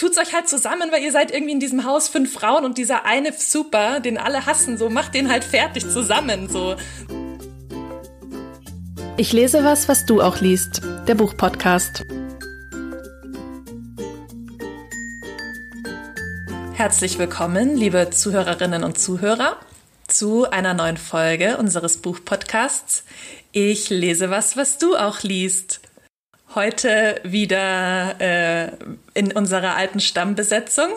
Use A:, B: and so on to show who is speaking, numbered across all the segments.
A: tut's euch halt zusammen, weil ihr seid irgendwie in diesem Haus fünf Frauen und dieser eine Super, den alle hassen, so macht den halt fertig zusammen, so.
B: Ich lese was, was du auch liest. Der Buchpodcast.
A: Herzlich willkommen, liebe Zuhörerinnen und Zuhörer, zu einer neuen Folge unseres Buchpodcasts. Ich lese was, was du auch liest. Heute wieder äh, in unserer alten Stammbesetzung.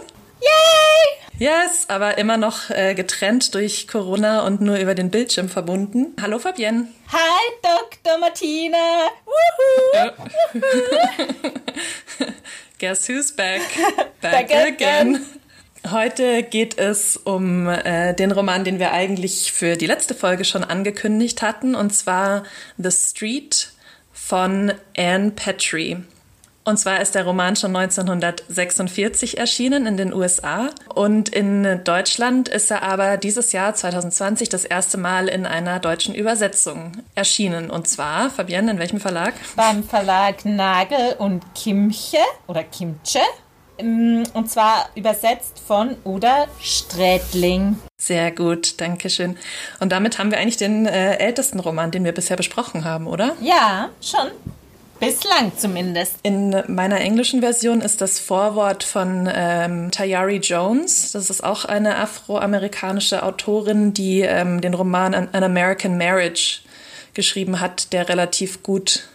C: Yay!
A: Yes, aber immer noch äh, getrennt durch Corona und nur über den Bildschirm verbunden. Hallo Fabienne.
C: Hi Dr. Martina.
A: Guess who's back? Back, back again. again. Heute geht es um äh, den Roman, den wir eigentlich für die letzte Folge schon angekündigt hatten, und zwar The Street von Anne Petrie. Und zwar ist der Roman schon 1946 erschienen in den USA und in Deutschland ist er aber dieses Jahr 2020 das erste Mal in einer deutschen Übersetzung erschienen. Und zwar, Fabienne, in welchem Verlag?
C: Beim Verlag Nagel und Kimche oder Kimche und zwar übersetzt von Uda Strätling.
A: Sehr gut, danke schön. Und damit haben wir eigentlich den äh, ältesten Roman, den wir bisher besprochen haben, oder?
C: Ja, schon. Bislang zumindest.
A: In meiner englischen Version ist das Vorwort von ähm, Tayari Jones. Das ist auch eine afroamerikanische Autorin, die ähm, den Roman An American Marriage geschrieben hat, der relativ gut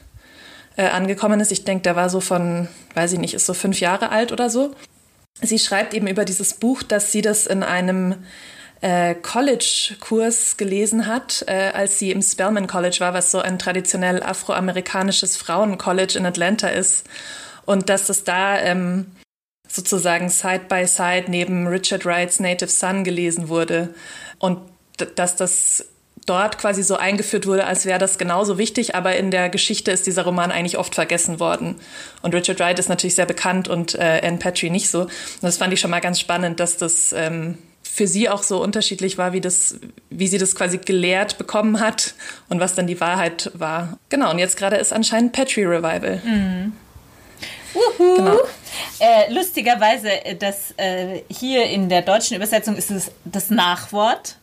A: äh, angekommen ist. Ich denke, der war so von, weiß ich nicht, ist so fünf Jahre alt oder so. Sie schreibt eben über dieses Buch, dass sie das in einem äh, College-Kurs gelesen hat, äh, als sie im Spelman College war, was so ein traditionell afroamerikanisches Frauencollege in Atlanta ist. Und dass das da ähm, sozusagen side by side neben Richard Wrights Native Son gelesen wurde. Und dass das dort quasi so eingeführt wurde, als wäre das genauso wichtig, aber in der Geschichte ist dieser Roman eigentlich oft vergessen worden. Und Richard Wright ist natürlich sehr bekannt und äh, Anne Patry nicht so. Und das fand ich schon mal ganz spannend, dass das ähm, für sie auch so unterschiedlich war, wie das, wie sie das quasi gelehrt bekommen hat und was dann die Wahrheit war. Genau. Und jetzt gerade ist anscheinend Patry Revival.
C: Mhm. Uhu. Genau. Äh, lustigerweise, äh, dass äh, hier in der deutschen Übersetzung ist es das Nachwort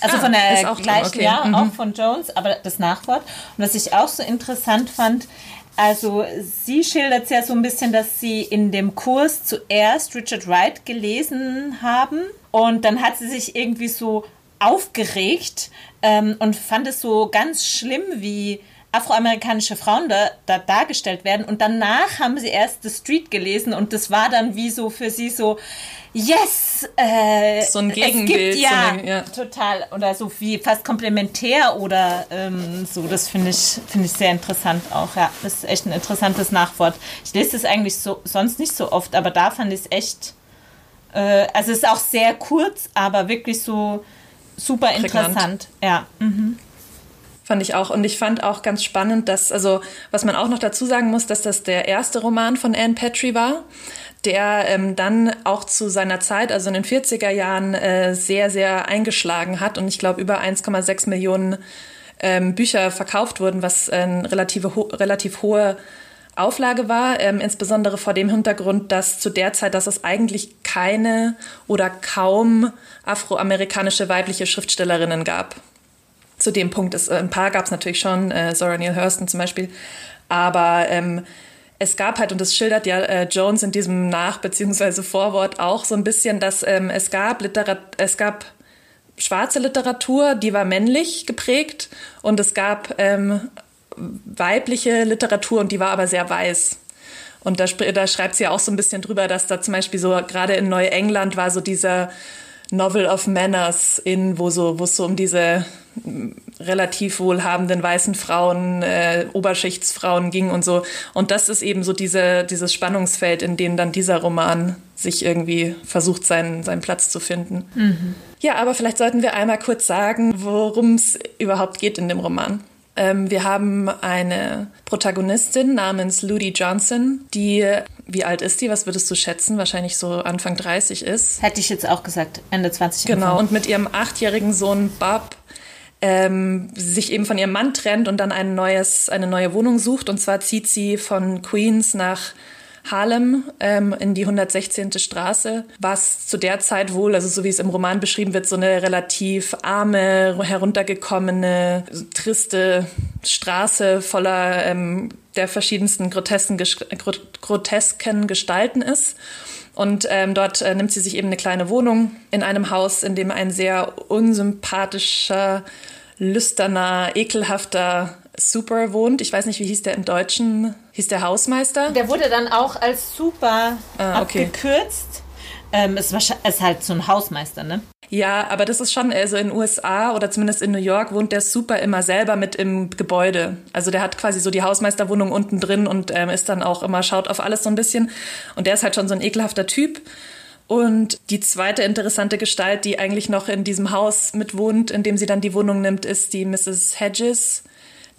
C: also ah, von der gleichen, okay. ja, mhm. auch von Jones, aber das Nachwort. Und was ich auch so interessant fand, also sie schildert es ja so ein bisschen, dass sie in dem Kurs zuerst Richard Wright gelesen haben und dann hat sie sich irgendwie so aufgeregt ähm, und fand es so ganz schlimm, wie afroamerikanische Frauen da, da dargestellt werden. Und danach haben sie erst The Street gelesen und das war dann wie so für sie so, yes!
A: Äh, so ein Gegenbild.
C: Gibt, ja,
A: so ja,
C: total. Oder so wie fast komplementär oder ähm, so. Das finde ich, finde ich sehr interessant auch. Ja, das ist echt ein interessantes Nachwort. Ich lese das eigentlich so, sonst nicht so oft, aber da fand ich es echt, äh, also es ist auch sehr kurz, aber wirklich so super Prägnant. interessant. Ja. Mhm.
A: Fand ich auch. Und ich fand auch ganz spannend, dass, also, was man auch noch dazu sagen muss, dass das der erste Roman von Anne Petrie war, der ähm, dann auch zu seiner Zeit, also in den 40er Jahren, äh, sehr, sehr eingeschlagen hat. Und ich glaube, über 1,6 Millionen ähm, Bücher verkauft wurden, was eine relative, ho relativ hohe Auflage war, ähm, insbesondere vor dem Hintergrund, dass zu der Zeit, dass es eigentlich keine oder kaum afroamerikanische weibliche Schriftstellerinnen gab zu dem Punkt ist, äh, ein paar gab es natürlich schon, äh, Zora Neale Hurston zum Beispiel, aber ähm, es gab halt, und das schildert ja äh, Jones in diesem Nach- bzw. Vorwort auch so ein bisschen, dass ähm, es gab Literat es gab schwarze Literatur, die war männlich geprägt und es gab ähm, weibliche Literatur und die war aber sehr weiß. Und da, da schreibt sie ja auch so ein bisschen drüber, dass da zum Beispiel so gerade in Neuengland war so dieser Novel of Manners in, wo so, wo es so um diese relativ wohlhabenden weißen Frauen, äh, Oberschichtsfrauen ging und so. Und das ist eben so diese, dieses Spannungsfeld, in dem dann dieser Roman sich irgendwie versucht, seinen, seinen Platz zu finden. Mhm. Ja, aber vielleicht sollten wir einmal kurz sagen, worum es überhaupt geht in dem Roman. Ähm, wir haben eine Protagonistin namens Ludi Johnson, die, wie alt ist die? Was würdest du schätzen? Wahrscheinlich so Anfang 30 ist.
C: Hätte ich jetzt auch gesagt, Ende 20.
A: Genau, und mit ihrem achtjährigen Sohn Bob ähm, sich eben von ihrem Mann trennt und dann ein neues, eine neue Wohnung sucht. Und zwar zieht sie von Queens nach Harlem ähm, in die 116. Straße, was zu der Zeit wohl, also so wie es im Roman beschrieben wird, so eine relativ arme, heruntergekommene, triste Straße voller ähm, der verschiedensten grotesken, grotesken Gestalten ist. Und ähm, dort äh, nimmt sie sich eben eine kleine Wohnung in einem Haus, in dem ein sehr unsympathischer, lüsterner, ekelhafter Super wohnt. Ich weiß nicht, wie hieß der im Deutschen? Hieß der Hausmeister?
C: Der wurde dann auch als Super ah, okay. abgekürzt. Ähm, ist, ist halt so ein Hausmeister, ne?
A: Ja, aber das ist schon, also in den USA oder zumindest in New York wohnt der Super immer selber mit im Gebäude. Also der hat quasi so die Hausmeisterwohnung unten drin und ähm, ist dann auch immer, schaut auf alles so ein bisschen. Und der ist halt schon so ein ekelhafter Typ. Und die zweite interessante Gestalt, die eigentlich noch in diesem Haus mitwohnt, in dem sie dann die Wohnung nimmt, ist die Mrs. Hedges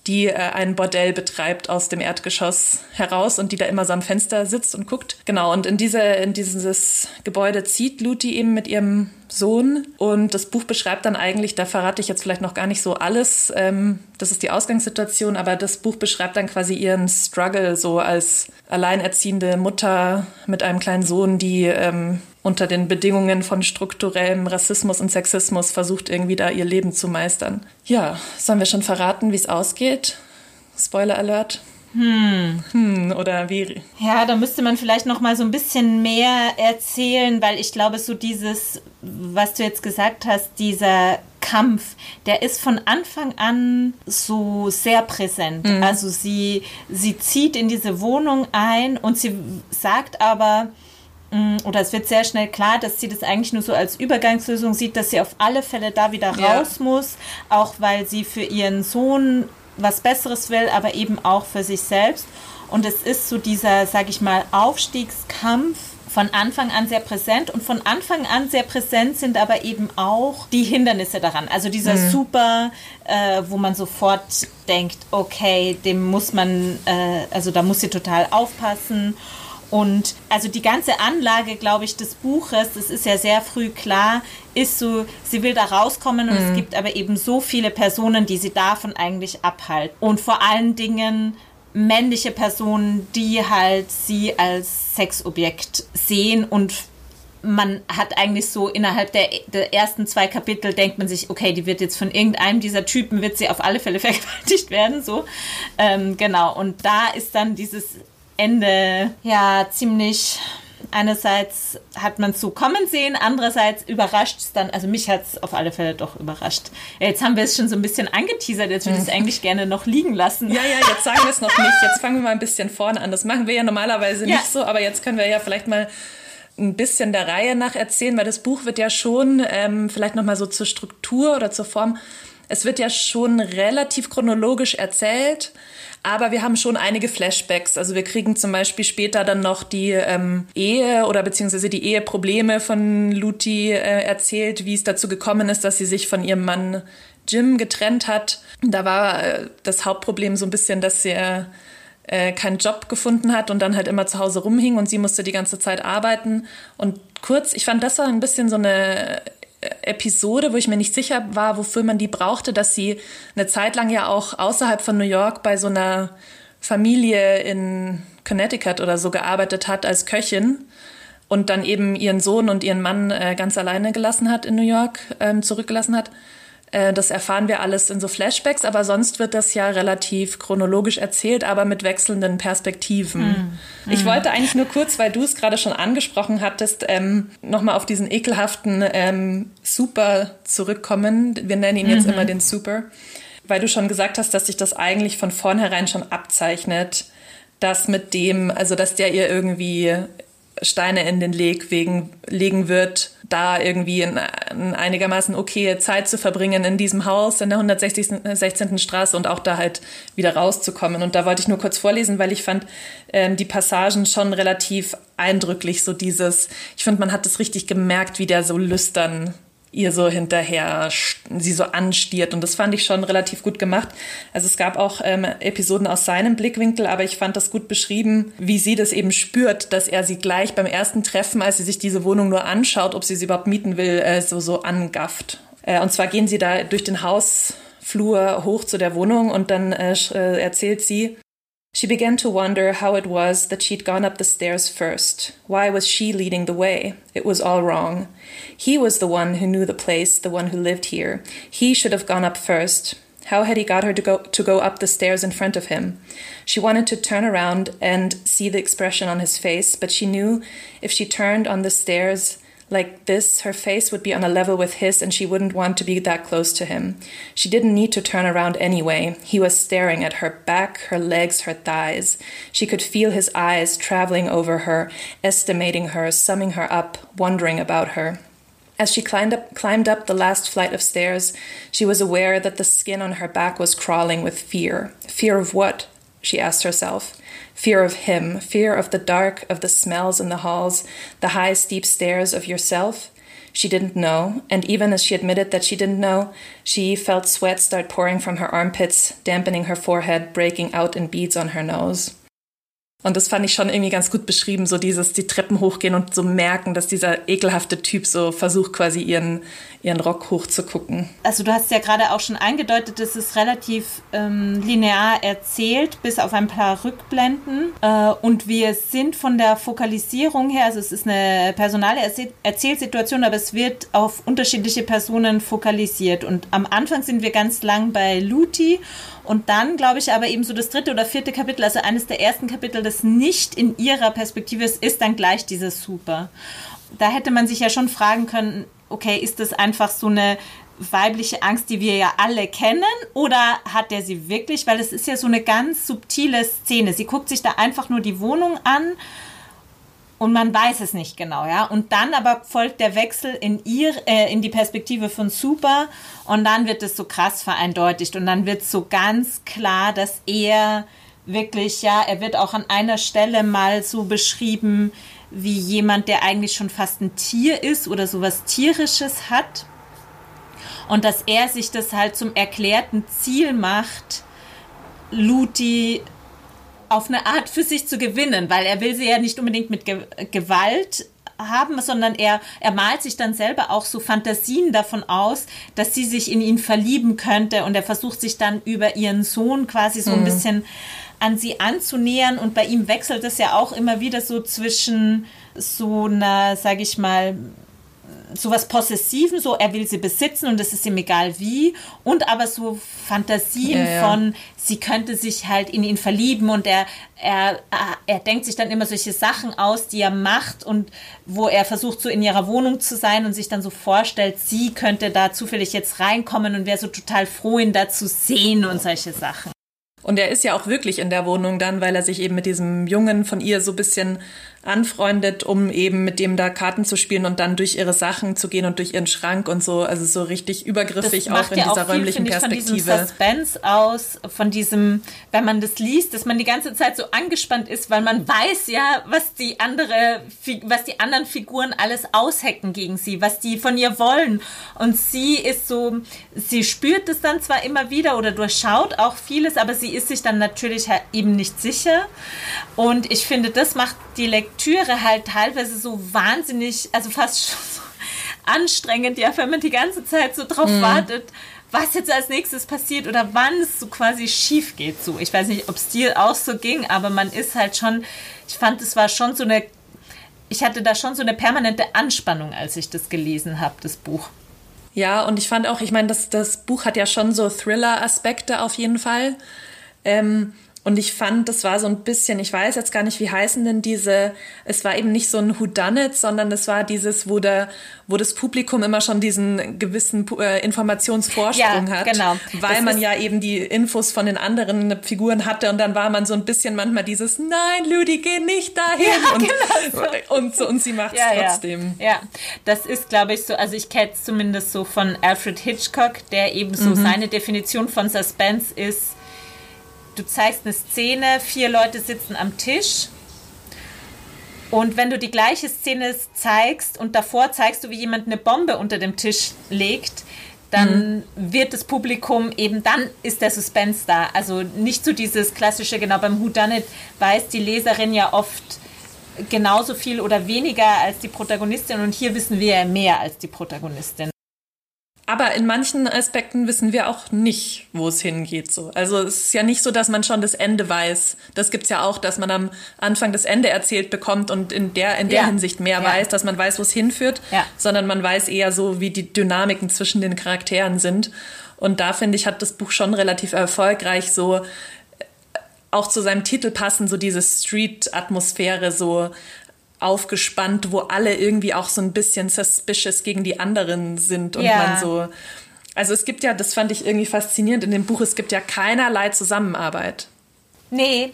A: die äh, ein Bordell betreibt aus dem Erdgeschoss heraus und die da immer so am Fenster sitzt und guckt. Genau, und in, diese, in dieses Gebäude zieht Luti eben mit ihrem Sohn. Und das Buch beschreibt dann eigentlich, da verrate ich jetzt vielleicht noch gar nicht so alles, ähm, das ist die Ausgangssituation, aber das Buch beschreibt dann quasi ihren Struggle so als alleinerziehende Mutter mit einem kleinen Sohn, die ähm, unter den Bedingungen von strukturellem Rassismus und Sexismus versucht irgendwie da ihr Leben zu meistern. Ja, sollen wir schon verraten, wie es ausgeht? Spoiler Alert. Hm. Hm, oder wie?
C: Ja, da müsste man vielleicht noch mal so ein bisschen mehr erzählen, weil ich glaube, so dieses, was du jetzt gesagt hast, dieser Kampf, der ist von Anfang an so sehr präsent. Mhm. Also sie, sie zieht in diese Wohnung ein und sie sagt aber, oder es wird sehr schnell klar, dass sie das eigentlich nur so als Übergangslösung sieht, dass sie auf alle Fälle da wieder raus ja. muss, auch weil sie für ihren Sohn was Besseres will, aber eben auch für sich selbst. Und es ist so dieser, sag ich mal, Aufstiegskampf von Anfang an sehr präsent und von Anfang an sehr präsent sind aber eben auch die Hindernisse daran. Also dieser mhm. Super, äh, wo man sofort denkt, okay, dem muss man, äh, also da muss sie total aufpassen. Und also die ganze Anlage, glaube ich, des Buches, das ist ja sehr früh klar, ist so, sie will da rauskommen und mhm. es gibt aber eben so viele Personen, die sie davon eigentlich abhalten. Und vor allen Dingen männliche Personen, die halt sie als Sexobjekt sehen und man hat eigentlich so innerhalb der, der, ersten zwei Kapitel denkt man sich, okay, die wird jetzt von irgendeinem dieser Typen, wird sie auf alle Fälle vergewaltigt werden, so. Ähm, genau, und da ist dann dieses Ende ja ziemlich einerseits hat man es so kommen sehen, andererseits überrascht es dann, also mich hat es auf alle Fälle doch überrascht. Jetzt haben wir es schon so ein bisschen angeteasert, jetzt würde ich es eigentlich gerne noch liegen lassen.
A: Ja, ja, jetzt sagen wir es noch nicht. Jetzt fangen wir mal ein bisschen vorne an. Das machen wir ja normalerweise ja. nicht so, aber jetzt können wir ja vielleicht mal ein bisschen der Reihe nach erzählen, weil das Buch wird ja schon ähm, vielleicht nochmal so zur Struktur oder zur Form, es wird ja schon relativ chronologisch erzählt aber wir haben schon einige Flashbacks. Also wir kriegen zum Beispiel später dann noch die ähm, Ehe oder beziehungsweise die Eheprobleme von Luti äh, erzählt, wie es dazu gekommen ist, dass sie sich von ihrem Mann Jim getrennt hat. Da war äh, das Hauptproblem so ein bisschen, dass sie äh, keinen Job gefunden hat und dann halt immer zu Hause rumhing und sie musste die ganze Zeit arbeiten. Und kurz, ich fand das war ein bisschen so eine Episode, wo ich mir nicht sicher war, wofür man die brauchte, dass sie eine Zeit lang ja auch außerhalb von New York bei so einer Familie in Connecticut oder so gearbeitet hat als Köchin und dann eben ihren Sohn und ihren Mann äh, ganz alleine gelassen hat in New York, ähm, zurückgelassen hat. Äh, das erfahren wir alles in so Flashbacks, aber sonst wird das ja relativ chronologisch erzählt, aber mit wechselnden Perspektiven. Mm. Ich wollte eigentlich nur kurz, weil du es gerade schon angesprochen hattest, ähm, nochmal auf diesen ekelhaften ähm, Super zurückkommen. Wir nennen ihn jetzt mhm. immer den Super, weil du schon gesagt hast, dass sich das eigentlich von vornherein schon abzeichnet, dass mit dem, also dass der ihr irgendwie Steine in den Leg wegen, legen wird, da irgendwie in, in einigermaßen okay Zeit zu verbringen in diesem Haus in der 116. Straße und auch da halt wieder rauszukommen. Und da wollte ich nur kurz vorlesen, weil ich fand ähm, die Passagen schon relativ eindrücklich, so dieses, ich finde, man hat es richtig gemerkt, wie der so lüstern ihr so hinterher sie so anstiert. Und das fand ich schon relativ gut gemacht. Also es gab auch ähm, Episoden aus seinem Blickwinkel, aber ich fand das gut beschrieben, wie sie das eben spürt, dass er sie gleich beim ersten Treffen, als sie sich diese Wohnung nur anschaut, ob sie sie überhaupt mieten will, äh, so, so angafft. Äh, und zwar gehen sie da durch den Hausflur hoch zu der Wohnung und dann äh, äh erzählt sie, She began to wonder how it was that she'd gone up the stairs first. Why was she leading the way? It was all wrong. He was the one who knew the place, the one who lived here. He should have gone up first. How had he got her to go to go up the stairs in front of him? She wanted to turn around and see the expression on his face, but she knew if she turned on the stairs like this, her face would be on a level with his and she wouldn't want to be that close to him. She didn't need to turn around anyway. He was staring at her back, her legs, her thighs. She could feel his eyes traveling over her, estimating her, summing her up, wondering about her. As she climbed up, climbed up the last flight of stairs, she was aware that the skin on her back was crawling with fear. Fear of what? she asked herself. Fear of him, fear of the dark, of the smells in the halls, the high, steep stairs of yourself. She didn't know, and even as she admitted that she didn't know, she felt sweat start pouring from her armpits, dampening her forehead, breaking out in beads on her nose. Und das fand ich schon irgendwie ganz gut beschrieben, so dieses die Treppen hochgehen und so merken, dass dieser ekelhafte Typ so versucht quasi ihren, ihren Rock hochzugucken.
C: Also du hast ja gerade auch schon eingedeutet, es ist relativ ähm, linear erzählt, bis auf ein paar Rückblenden. Äh, und wir sind von der Fokalisierung her, also es ist eine personale Erzähl Erzählsituation, aber es wird auf unterschiedliche Personen fokalisiert. Und am Anfang sind wir ganz lang bei Luti und dann, glaube ich, aber eben so das dritte oder vierte Kapitel, also eines der ersten Kapitel, das nicht in ihrer Perspektive ist, ist dann gleich dieses Super. Da hätte man sich ja schon fragen können, okay, ist das einfach so eine weibliche Angst, die wir ja alle kennen, oder hat er sie wirklich? Weil es ist ja so eine ganz subtile Szene. Sie guckt sich da einfach nur die Wohnung an und man weiß es nicht genau, ja. Und dann aber folgt der Wechsel in ihr, äh, in die Perspektive von Super. Und dann wird es so krass vereindeutigt und dann wird so ganz klar, dass er wirklich, ja, er wird auch an einer Stelle mal so beschrieben wie jemand, der eigentlich schon fast ein Tier ist oder sowas tierisches hat. Und dass er sich das halt zum erklärten Ziel macht, Luti auf eine Art für sich zu gewinnen, weil er will sie ja nicht unbedingt mit Ge Gewalt haben, sondern er, er malt sich dann selber auch so Fantasien davon aus, dass sie sich in ihn verlieben könnte und er versucht sich dann über ihren Sohn quasi so ein mhm. bisschen an sie anzunähern und bei ihm wechselt es ja auch immer wieder so zwischen so einer, sage ich mal, sowas Possessiven, so er will sie besitzen und es ist ihm egal wie, und aber so Fantasien ja, ja. von, sie könnte sich halt in ihn verlieben und er, er, er denkt sich dann immer solche Sachen aus, die er macht und wo er versucht, so in ihrer Wohnung zu sein und sich dann so vorstellt, sie könnte da zufällig jetzt reinkommen und wäre so total froh, ihn da zu sehen und solche Sachen.
A: Und er ist ja auch wirklich in der Wohnung dann, weil er sich eben mit diesem Jungen von ihr so ein bisschen anfreundet, um eben mit dem da Karten zu spielen und dann durch ihre Sachen zu gehen und durch ihren Schrank und so, also so richtig übergriffig auch in ja dieser auch viel, räumlichen ich, Perspektive. Von
C: diesem Suspense aus, von diesem, wenn man das liest, dass man die ganze Zeit so angespannt ist, weil man weiß ja, was die andere, was die anderen Figuren alles aushecken gegen sie, was die von ihr wollen. Und sie ist so, sie spürt es dann zwar immer wieder oder durchschaut auch vieles, aber sie ist sich dann natürlich halt eben nicht sicher. Und ich finde, das macht die Lektüre halt teilweise so wahnsinnig, also fast schon so anstrengend, ja, wenn man die ganze Zeit so drauf mhm. wartet, was jetzt als nächstes passiert oder wann es so quasi schief geht. So, ich weiß nicht, ob es dir auch so ging, aber man ist halt schon, ich fand, es war schon so eine, ich hatte da schon so eine permanente Anspannung, als ich das gelesen habe, das Buch.
A: Ja, und ich fand auch, ich meine, das, das Buch hat ja schon so Thriller-Aspekte auf jeden Fall. Ähm, und ich fand, das war so ein bisschen, ich weiß jetzt gar nicht, wie heißen denn diese, es war eben nicht so ein Whodunit, sondern es war dieses, wo, der, wo das Publikum immer schon diesen gewissen äh, Informationsvorsprung ja, hat. Genau. Weil das man ja eben die Infos von den anderen Figuren hatte und dann war man so ein bisschen manchmal dieses, nein, Lüdi, geh nicht dahin. Ja, und, genau so. und, so, und sie macht es ja, trotzdem.
C: Ja. ja, das ist, glaube ich, so, also ich kenne es zumindest so von Alfred Hitchcock, der eben so mhm. seine Definition von Suspense ist, du zeigst eine Szene, vier Leute sitzen am Tisch. Und wenn du die gleiche Szene zeigst und davor zeigst du, wie jemand eine Bombe unter dem Tisch legt, dann mhm. wird das Publikum eben, dann ist der Suspense da. Also nicht so dieses klassische, genau beim Who Done It weiß die Leserin ja oft genauso viel oder weniger als die Protagonistin und hier wissen wir ja mehr als die Protagonistin.
A: Aber in manchen Aspekten wissen wir auch nicht, wo es hingeht. So. Also es ist ja nicht so, dass man schon das Ende weiß. Das gibt's ja auch, dass man am Anfang das Ende erzählt bekommt und in der, in der ja. Hinsicht mehr ja. weiß, dass man weiß, wo es hinführt, ja. sondern man weiß eher so, wie die Dynamiken zwischen den Charakteren sind. Und da finde ich, hat das Buch schon relativ erfolgreich so äh, auch zu seinem Titel passen, so diese Street-Atmosphäre, so aufgespannt, wo alle irgendwie auch so ein bisschen suspicious gegen die anderen sind und ja. man so. Also es gibt ja, das fand ich irgendwie faszinierend in dem Buch, es gibt ja keinerlei Zusammenarbeit.
C: Nee.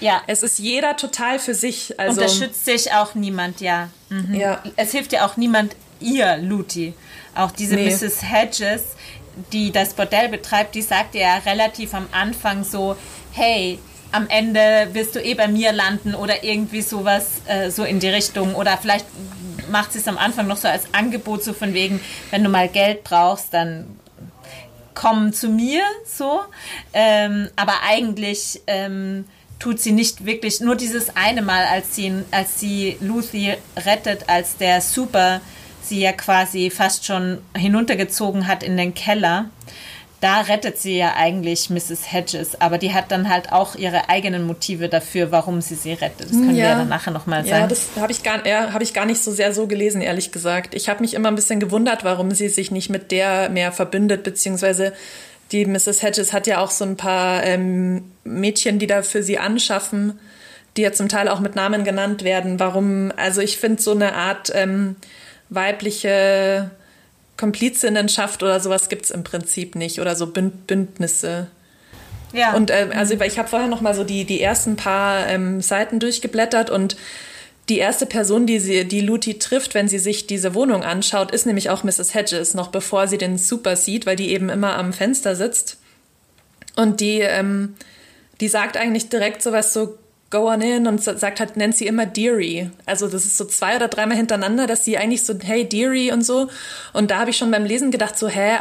C: Ja.
A: Es ist jeder total für sich. Also
C: Unterstützt sich auch niemand, ja. Mhm. ja. Es hilft ja auch niemand ihr, Luti. Auch diese nee. Mrs. Hedges, die das Bordell betreibt, die sagt ja relativ am Anfang so, hey, am Ende wirst du eh bei mir landen oder irgendwie sowas äh, so in die Richtung. Oder vielleicht macht sie es am Anfang noch so als Angebot, so von wegen, wenn du mal Geld brauchst, dann komm zu mir, so. Ähm, aber eigentlich ähm, tut sie nicht wirklich, nur dieses eine Mal, als sie, als sie Lucy rettet, als der Super sie ja quasi fast schon hinuntergezogen hat in den Keller da rettet sie ja eigentlich Mrs. Hedges, aber die hat dann halt auch ihre eigenen Motive dafür, warum sie sie rettet. Das können ja. wir ja dann nachher nochmal sagen.
A: Ja, das habe ich, gar, ja, hab ich gar nicht so sehr so gelesen, ehrlich gesagt. Ich habe mich immer ein bisschen gewundert, warum sie sich nicht mit der mehr verbündet, beziehungsweise die Mrs. Hedges hat ja auch so ein paar ähm, Mädchen, die da für sie anschaffen, die ja zum Teil auch mit Namen genannt werden. Warum, also ich finde so eine Art ähm, weibliche Komplizinnenschaft oder sowas gibt es im Prinzip nicht oder so Bünd Bündnisse. Ja. Und äh, also ich habe vorher noch mal so die, die ersten paar ähm, Seiten durchgeblättert und die erste Person, die, sie, die Luti trifft, wenn sie sich diese Wohnung anschaut, ist nämlich auch Mrs. Hedges, noch bevor sie den Super sieht, weil die eben immer am Fenster sitzt. Und die, ähm, die sagt eigentlich direkt sowas so, go on in und sagt halt, sie immer Deary. Also das ist so zwei oder dreimal hintereinander, dass sie eigentlich so, hey Deary und so. Und da habe ich schon beim Lesen gedacht, so, hä,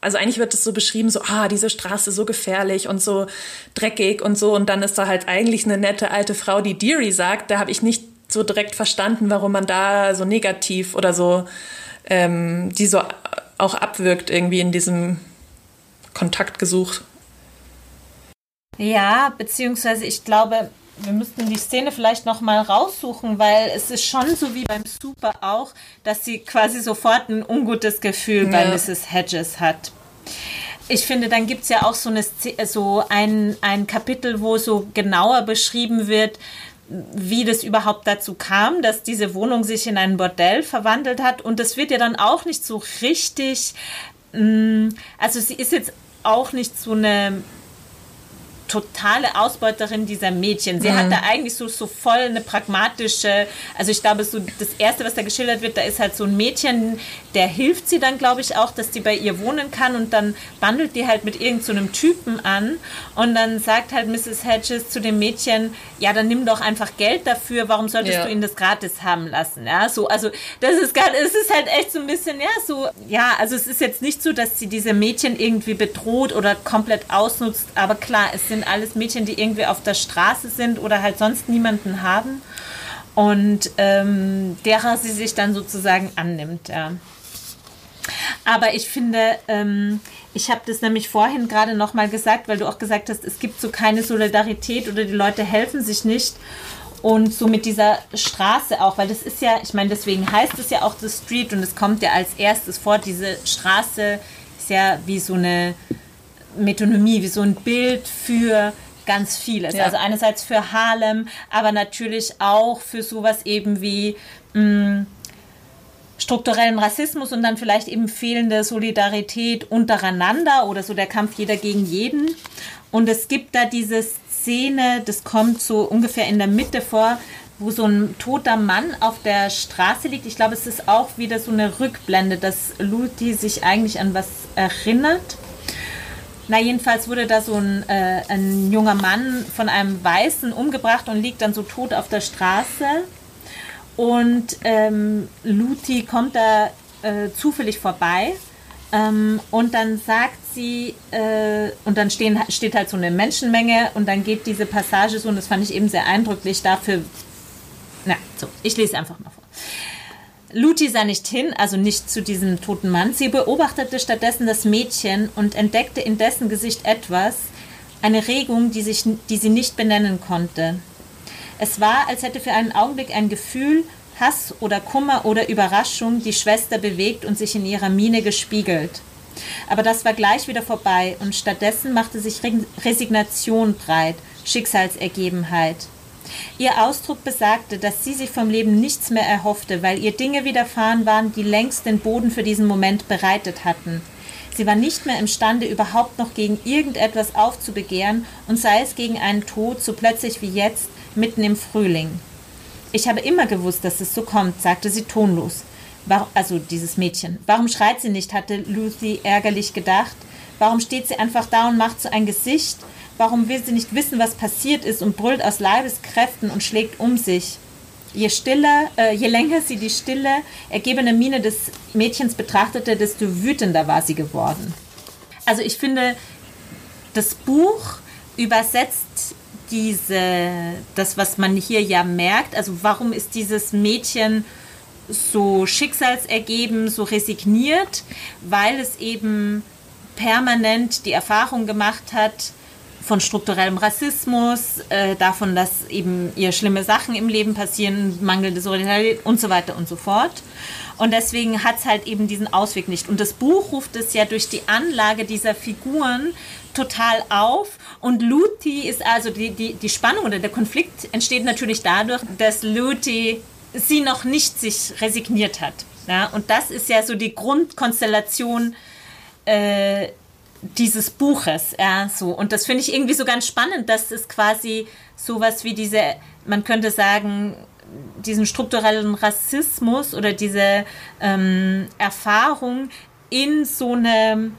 A: also eigentlich wird das so beschrieben, so, ah, diese Straße so gefährlich und so dreckig und so. Und dann ist da halt eigentlich eine nette alte Frau, die Deary sagt. Da habe ich nicht so direkt verstanden, warum man da so negativ oder so, ähm, die so auch abwirkt irgendwie in diesem Kontakt gesucht.
C: Ja, beziehungsweise ich glaube, wir müssten die Szene vielleicht noch mal raussuchen, weil es ist schon so wie beim Super auch, dass sie quasi sofort ein ungutes Gefühl ja. bei Mrs. Hedges hat. Ich finde, dann gibt es ja auch so, eine, so ein, ein Kapitel, wo so genauer beschrieben wird, wie das überhaupt dazu kam, dass diese Wohnung sich in ein Bordell verwandelt hat. Und das wird ja dann auch nicht so richtig, mm, also sie ist jetzt auch nicht so eine totale Ausbeuterin dieser Mädchen. Sie mhm. hat da eigentlich so, so voll eine pragmatische, also ich glaube, so das Erste, was da geschildert wird, da ist halt so ein Mädchen, der hilft sie dann, glaube ich, auch, dass die bei ihr wohnen kann und dann bandelt die halt mit irgendeinem so Typen an und dann sagt halt Mrs. Hedges zu dem Mädchen, ja, dann nimm doch einfach Geld dafür, warum solltest ja. du ihn das gratis haben lassen? Ja, so, also das ist gar, es ist halt echt so ein bisschen, ja, so, ja, also es ist jetzt nicht so, dass sie diese Mädchen irgendwie bedroht oder komplett ausnutzt, aber klar, es sind alles Mädchen, die irgendwie auf der Straße sind oder halt sonst niemanden haben und ähm, derer sie sich dann sozusagen annimmt. Ja. Aber ich finde, ähm, ich habe das nämlich vorhin gerade nochmal gesagt, weil du auch gesagt hast, es gibt so keine Solidarität oder die Leute helfen sich nicht. Und so mit dieser Straße auch, weil das ist ja, ich meine, deswegen heißt es ja auch The Street und es kommt ja als erstes vor, diese Straße ist ja wie so eine Metonymie, wie so ein Bild für ganz vieles. Ja. Also einerseits für Harlem, aber natürlich auch für sowas eben wie mh, mm, strukturellen Rassismus und dann vielleicht eben fehlende Solidarität untereinander oder so der Kampf jeder gegen jeden. Und es gibt da diese Szene, das kommt so ungefähr in der Mitte vor, wo so ein toter Mann auf der Straße liegt. Ich glaube, es ist auch wieder so eine Rückblende, dass Luti sich eigentlich an was erinnert. Na, jedenfalls wurde da so ein, äh, ein junger Mann von einem Weißen umgebracht und liegt dann so tot auf der Straße. Und ähm, Luti kommt da äh, zufällig vorbei. Ähm, und dann sagt sie, äh, und dann stehen, steht halt so eine Menschenmenge und dann geht diese Passage so, und das fand ich eben sehr eindrücklich dafür. Na, so, ich lese einfach mal vor. Luti sah nicht hin, also nicht zu diesem toten Mann. Sie beobachtete stattdessen das Mädchen und entdeckte in dessen Gesicht etwas, eine Regung, die, sich, die sie nicht benennen konnte. Es war, als hätte für einen Augenblick ein Gefühl, Hass oder Kummer oder Überraschung die Schwester bewegt und sich in ihrer Miene gespiegelt. Aber das war gleich wieder vorbei und stattdessen machte sich Resignation breit, Schicksalsergebenheit. Ihr Ausdruck besagte, dass sie sich vom Leben nichts mehr erhoffte, weil ihr Dinge widerfahren waren, die längst den Boden für diesen Moment bereitet hatten. Sie war nicht mehr imstande, überhaupt noch gegen irgendetwas aufzubegehren, und sei es gegen einen Tod, so plötzlich wie jetzt, mitten im Frühling. Ich habe immer gewusst, dass es so kommt, sagte sie tonlos. War, also dieses Mädchen. Warum schreit sie nicht, hatte Lucy ärgerlich gedacht. Warum steht sie einfach da und macht so ein Gesicht? Warum will sie nicht wissen, was passiert ist und brüllt aus Leibeskräften und schlägt um sich? Je stiller, äh, je länger sie die stille, ergebene Miene des Mädchens betrachtete, desto wütender war sie geworden. Also ich finde, das Buch übersetzt diese, das, was man hier ja merkt, also warum ist dieses Mädchen so schicksalsergeben, so resigniert, weil es eben permanent die Erfahrung gemacht hat, von strukturellem Rassismus, äh, davon, dass eben ihr schlimme Sachen im Leben passieren, mangelnde Solidarität und so weiter und so fort. Und deswegen hat es halt eben diesen Ausweg nicht. Und das Buch ruft es ja durch die Anlage dieser Figuren total auf. Und Luti ist also die, die, die Spannung oder der Konflikt entsteht natürlich dadurch, dass Luti sie noch nicht sich resigniert hat. Ja? Und das ist ja so die Grundkonstellation äh, dieses Buches. Ja, so. Und das finde ich irgendwie so ganz spannend, dass es quasi sowas wie diese, man könnte sagen, diesen strukturellen Rassismus oder diese ähm, Erfahrung in so eine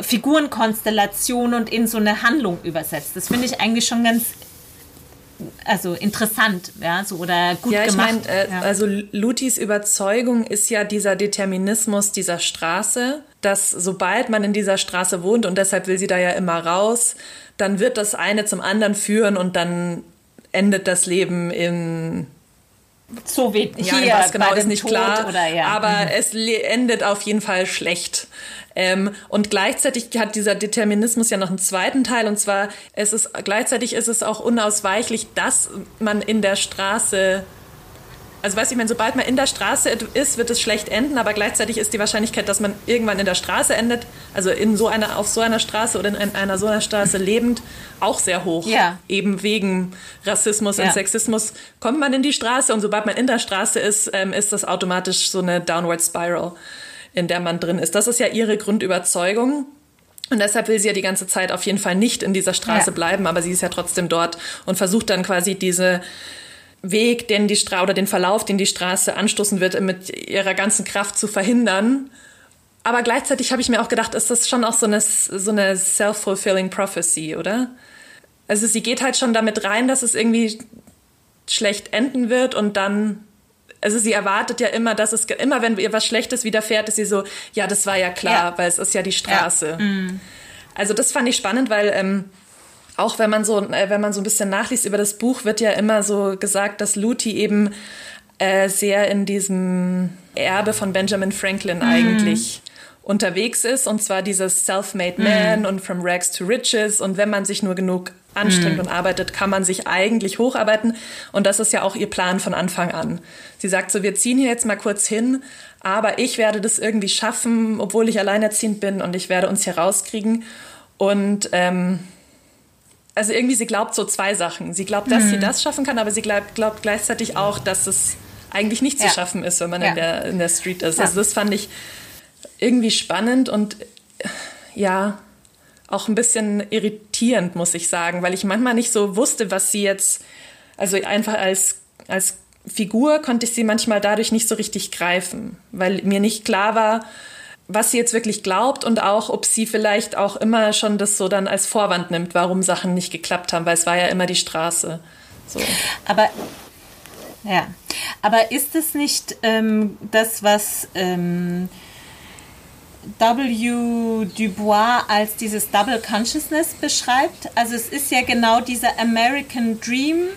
C: Figurenkonstellation und in so eine Handlung übersetzt. Das finde ich eigentlich schon ganz also interessant, ja, so oder gut ja, ich gemacht. Mein,
A: äh, ja. Also Lutis Überzeugung ist ja dieser Determinismus dieser Straße, dass sobald man in dieser Straße wohnt und deshalb will sie da ja immer raus, dann wird das eine zum anderen führen und dann endet das Leben in
C: so wie
A: ja, hier was genau ist nicht Tod klar, oder, ja. aber mhm. es endet auf jeden Fall schlecht. Ähm, und gleichzeitig hat dieser Determinismus ja noch einen zweiten Teil und zwar es ist gleichzeitig ist es auch unausweichlich, dass man in der Straße also weißt du, ich meine, sobald man in der Straße ist, wird es schlecht enden, aber gleichzeitig ist die Wahrscheinlichkeit, dass man irgendwann in der Straße endet, also in so einer, auf so einer Straße oder in einer so einer Straße lebend, auch sehr hoch. Ja. Eben wegen Rassismus ja. und Sexismus kommt man in die Straße und sobald man in der Straße ist, ähm, ist das automatisch so eine Downward Spiral, in der man drin ist. Das ist ja ihre Grundüberzeugung. Und deshalb will sie ja die ganze Zeit auf jeden Fall nicht in dieser Straße ja. bleiben, aber sie ist ja trotzdem dort und versucht dann quasi diese Weg, den die Straße oder den Verlauf, den die Straße anstoßen wird, mit ihrer ganzen Kraft zu verhindern. Aber gleichzeitig habe ich mir auch gedacht, ist das schon auch so eine, so eine self-fulfilling prophecy, oder? Also sie geht halt schon damit rein, dass es irgendwie schlecht enden wird und dann, also sie erwartet ja immer, dass es, immer wenn ihr was Schlechtes widerfährt, ist sie so, ja, das war ja klar, ja. weil es ist ja die Straße. Ja. Mhm. Also das fand ich spannend, weil ähm, auch wenn man so, äh, wenn man so ein bisschen nachliest über das Buch, wird ja immer so gesagt, dass Luti eben äh, sehr in diesem Erbe von Benjamin Franklin mhm. eigentlich unterwegs ist. Und zwar dieses Self-Made mhm. Man mhm. und From Rags to Riches. Und wenn man sich nur genug anstrengt mhm. und arbeitet, kann man sich eigentlich hocharbeiten. Und das ist ja auch ihr Plan von Anfang an. Sie sagt so, wir ziehen hier jetzt mal kurz hin, aber ich werde das irgendwie schaffen, obwohl ich alleinerziehend bin und ich werde uns hier rauskriegen. Und ähm, also irgendwie, sie glaubt so zwei Sachen. Sie glaubt, dass mhm. sie das schaffen kann, aber sie glaubt, glaubt gleichzeitig auch, dass es eigentlich nicht zu ja. schaffen ist, wenn man ja. in, der, in der Street ist. Ja. Also das fand ich irgendwie spannend und ja, auch ein bisschen irritierend, muss ich sagen, weil ich manchmal nicht so wusste, was sie jetzt, also einfach als, als Figur konnte ich sie manchmal dadurch nicht so richtig greifen, weil mir nicht klar war, was sie jetzt wirklich glaubt und auch, ob sie vielleicht auch immer schon das so dann als Vorwand nimmt, warum Sachen nicht geklappt haben, weil es war ja immer die Straße. So.
C: Aber ja, aber ist es nicht ähm, das, was ähm, W. Dubois als dieses Double Consciousness beschreibt? Also es ist ja genau dieser American Dream,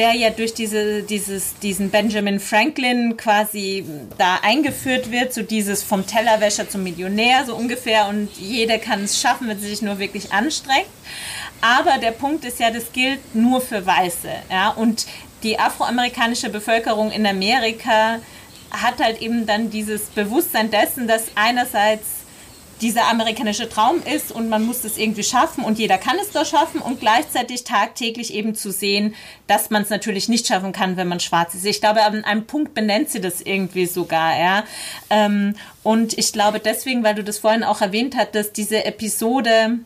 C: der ja durch diese, dieses, diesen Benjamin Franklin quasi da eingeführt wird, so dieses vom Tellerwäscher zum Millionär so ungefähr und jeder kann es schaffen, wenn sie sich nur wirklich anstrengt. Aber der Punkt ist ja, das gilt nur für Weiße. Ja? Und die afroamerikanische Bevölkerung in Amerika hat halt eben dann dieses Bewusstsein dessen, dass einerseits dieser amerikanische Traum ist und man muss das irgendwie schaffen und jeder kann es doch schaffen und gleichzeitig tagtäglich eben zu sehen, dass man es natürlich nicht schaffen kann, wenn man schwarz ist. Ich glaube, an einem Punkt benennt sie das irgendwie sogar, ja. Ähm, und ich glaube deswegen, weil du das vorhin auch erwähnt hattest, diese Episode,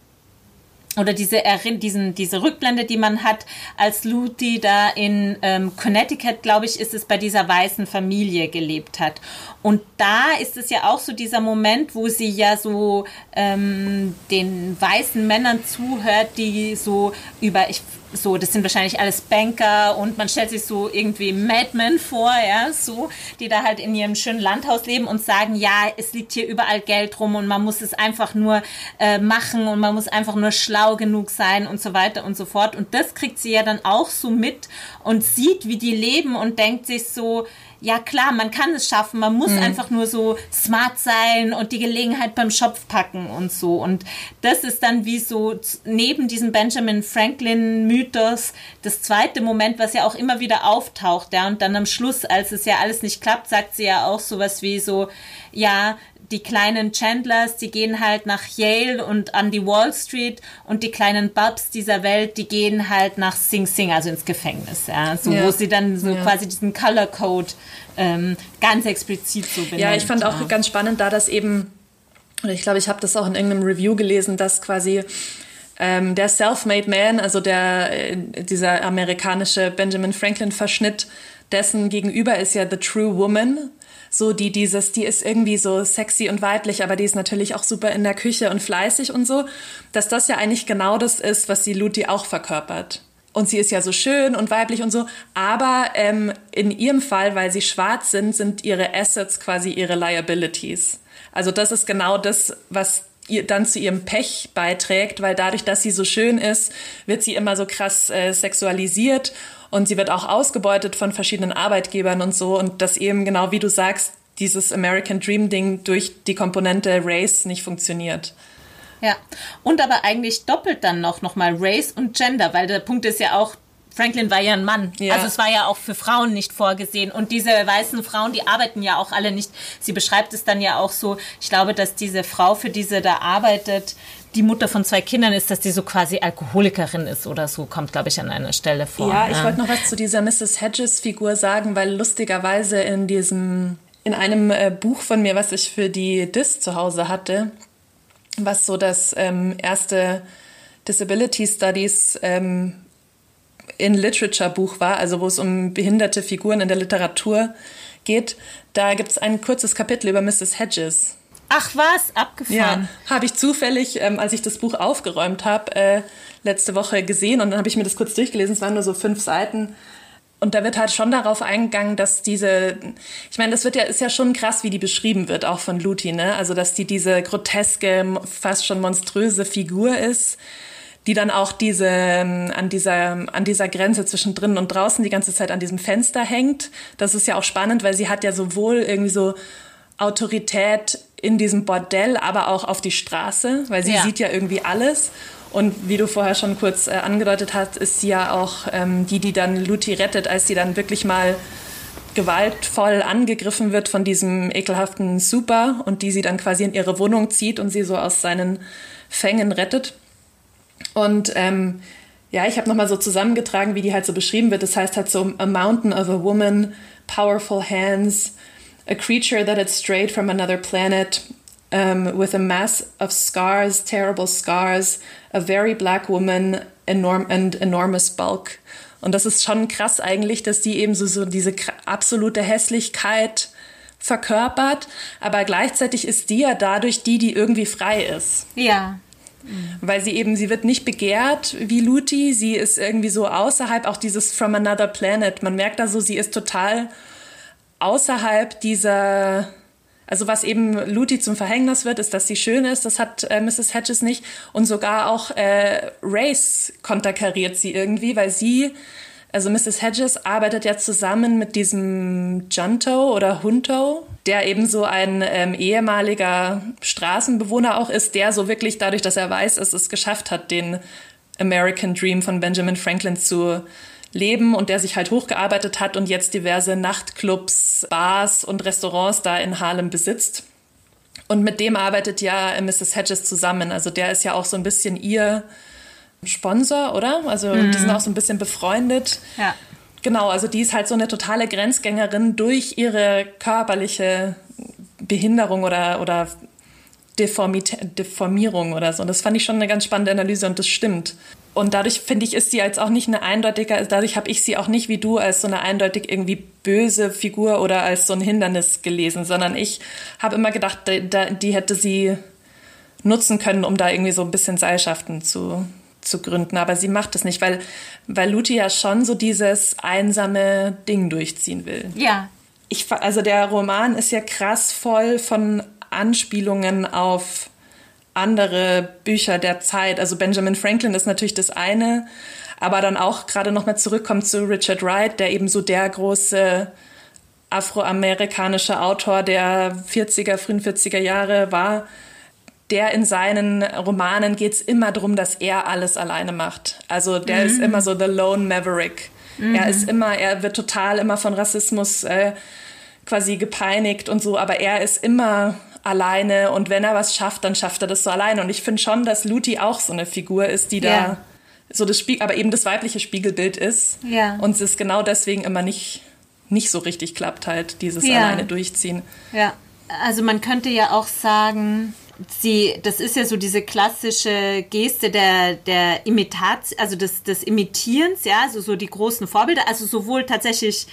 C: oder diese, diesen, diese Rückblende, die man hat, als Luthi da in ähm, Connecticut, glaube ich, ist es bei dieser weißen Familie gelebt hat. Und da ist es ja auch so dieser Moment, wo sie ja so ähm, den weißen Männern zuhört, die so über, ich so, das sind wahrscheinlich alles Banker und man stellt sich so irgendwie Madmen vor, ja, so, die da halt in ihrem schönen Landhaus leben und sagen, ja, es liegt hier überall Geld rum und man muss es einfach nur äh, machen und man muss einfach nur schlau genug sein und so weiter und so fort. Und das kriegt sie ja dann auch so mit und sieht, wie die leben und denkt sich so, ja klar, man kann es schaffen, man muss mhm. einfach nur so smart sein und die Gelegenheit beim Schopf packen und so. Und das ist dann wie so neben diesem Benjamin Franklin Mythos das zweite Moment, was ja auch immer wieder auftaucht, ja. Und dann am Schluss, als es ja alles nicht klappt, sagt sie ja auch sowas wie so, ja, die kleinen Chandlers, die gehen halt nach Yale und an die Wall Street und die kleinen Bubs dieser Welt, die gehen halt nach Sing Sing, also ins Gefängnis, ja, so ja. wo sie dann so ja. quasi diesen Color Code ähm, ganz explizit so benennt.
A: Ja, ich fand auch ganz spannend, da das eben, oder ich glaube, ich habe das auch in irgendeinem Review gelesen, dass quasi ähm, der Self-Made Man, also der äh, dieser amerikanische Benjamin Franklin Verschnitt, dessen gegenüber ist ja The True Woman, so die dieses, die ist irgendwie so sexy und weiblich, aber die ist natürlich auch super in der Küche und fleißig und so, dass das ja eigentlich genau das ist, was die Luti auch verkörpert. Und sie ist ja so schön und weiblich und so, aber ähm, in ihrem Fall, weil sie schwarz sind, sind ihre Assets quasi ihre Liabilities. Also das ist genau das, was ihr dann zu ihrem Pech beiträgt, weil dadurch, dass sie so schön ist, wird sie immer so krass äh, sexualisiert und sie wird auch ausgebeutet von verschiedenen Arbeitgebern und so. Und das eben genau wie du sagst, dieses American Dream Ding durch die Komponente Race nicht funktioniert.
C: Ja, und aber eigentlich doppelt dann noch, noch mal Race und Gender, weil der Punkt ist ja auch, Franklin war ja ein Mann. Ja. Also es war ja auch für Frauen nicht vorgesehen. Und diese weißen Frauen, die arbeiten ja auch alle nicht. Sie beschreibt es dann ja auch so, ich glaube, dass diese Frau, für die sie da arbeitet, die Mutter von zwei Kindern ist, dass die so quasi Alkoholikerin ist oder so, kommt, glaube ich, an einer Stelle vor.
A: Ja, ich wollte noch was zu dieser Mrs. Hedges-Figur sagen, weil lustigerweise in diesem, in einem äh, Buch von mir, was ich für die DIS zu Hause hatte, was so das ähm, erste Disability Studies ähm, in Literature Buch war, also wo es um behinderte Figuren in der Literatur geht, da gibt es ein kurzes Kapitel über Mrs. Hedges.
C: Ach was, abgefahren.
A: Ja, habe ich zufällig, ähm, als ich das Buch aufgeräumt habe, äh, letzte Woche gesehen und dann habe ich mir das kurz durchgelesen. Es waren nur so fünf Seiten. Und da wird halt schon darauf eingegangen, dass diese, ich meine, das wird ja, ist ja schon krass, wie die beschrieben wird, auch von Luti, ne? Also, dass die diese groteske, fast schon monströse Figur ist, die dann auch diese, ähm, an dieser, an dieser Grenze zwischen drinnen und draußen die ganze Zeit an diesem Fenster hängt. Das ist ja auch spannend, weil sie hat ja sowohl irgendwie so Autorität in diesem Bordell, aber auch auf die Straße, weil sie ja. sieht ja irgendwie alles. Und wie du vorher schon kurz äh, angedeutet hast, ist sie ja auch ähm, die, die dann Luti rettet, als sie dann wirklich mal gewaltvoll angegriffen wird von diesem ekelhaften Super und die sie dann quasi in ihre Wohnung zieht und sie so aus seinen Fängen rettet. Und ähm, ja, ich habe nochmal so zusammengetragen, wie die halt so beschrieben wird. Das heißt halt so A Mountain of a Woman, Powerful Hands, a creature that had strayed from another planet um, with a mass of scars, terrible scars, a very black woman enorm and enormous bulk. Und das ist schon krass eigentlich, dass die eben so, so diese absolute Hässlichkeit verkörpert, aber gleichzeitig ist die ja dadurch die, die irgendwie frei ist.
C: Ja.
A: Weil sie eben, sie wird nicht begehrt wie Luti, sie ist irgendwie so außerhalb, auch dieses From Another Planet. Man merkt da so, sie ist total außerhalb dieser, also was eben Luti zum Verhängnis wird, ist, dass sie schön ist. Das hat äh, Mrs. Hedges nicht. Und sogar auch äh, Race konterkariert sie irgendwie, weil sie Also Mrs. Hedges arbeitet ja zusammen mit diesem Junto oder Hunto, der eben so ein ähm, ehemaliger Straßenbewohner auch ist, der so wirklich dadurch, dass er weiß, dass es geschafft hat, den American Dream von Benjamin Franklin zu leben und der sich halt hochgearbeitet hat und jetzt diverse Nachtclubs, Bars und Restaurants da in Harlem besitzt. Und mit dem arbeitet ja Mrs. Hedges zusammen. Also der ist ja auch so ein bisschen ihr Sponsor, oder? Also mhm. die sind auch so ein bisschen befreundet.
C: Ja.
A: Genau, also die ist halt so eine totale Grenzgängerin durch ihre körperliche Behinderung oder, oder Deformierung oder so. Und das fand ich schon eine ganz spannende Analyse und das stimmt. Und dadurch finde ich, ist sie jetzt auch nicht eine eindeutige, dadurch habe ich sie auch nicht wie du als so eine eindeutig irgendwie böse Figur oder als so ein Hindernis gelesen, sondern ich habe immer gedacht, die, die hätte sie nutzen können, um da irgendwie so ein bisschen Seilschaften zu, zu gründen. Aber sie macht es nicht, weil, weil Luti ja schon so dieses einsame Ding durchziehen will.
C: Ja.
A: Ich, also der Roman ist ja krass voll von Anspielungen auf andere Bücher der Zeit. Also Benjamin Franklin ist natürlich das eine, aber dann auch gerade nochmal zurückkommt zu Richard Wright, der eben so der große afroamerikanische Autor der 40er, frühen 40er Jahre war der in seinen Romanen geht es immer darum, dass er alles alleine macht. Also der mhm. ist immer so the lone maverick. Mhm. Er ist immer, er wird total immer von Rassismus äh, quasi gepeinigt und so, aber er ist immer alleine und wenn er was schafft, dann schafft er das so alleine. Und ich finde schon, dass Luti auch so eine Figur ist, die ja. da so das Spiel, aber eben das weibliche Spiegelbild ist.
C: Ja.
A: Und es ist genau deswegen immer nicht, nicht so richtig klappt, halt, dieses ja. alleine durchziehen.
C: Ja. Also man könnte ja auch sagen, sie, das ist ja so diese klassische Geste der, der Imitation, also des, des Imitierens, ja, also so die großen Vorbilder, also sowohl tatsächlich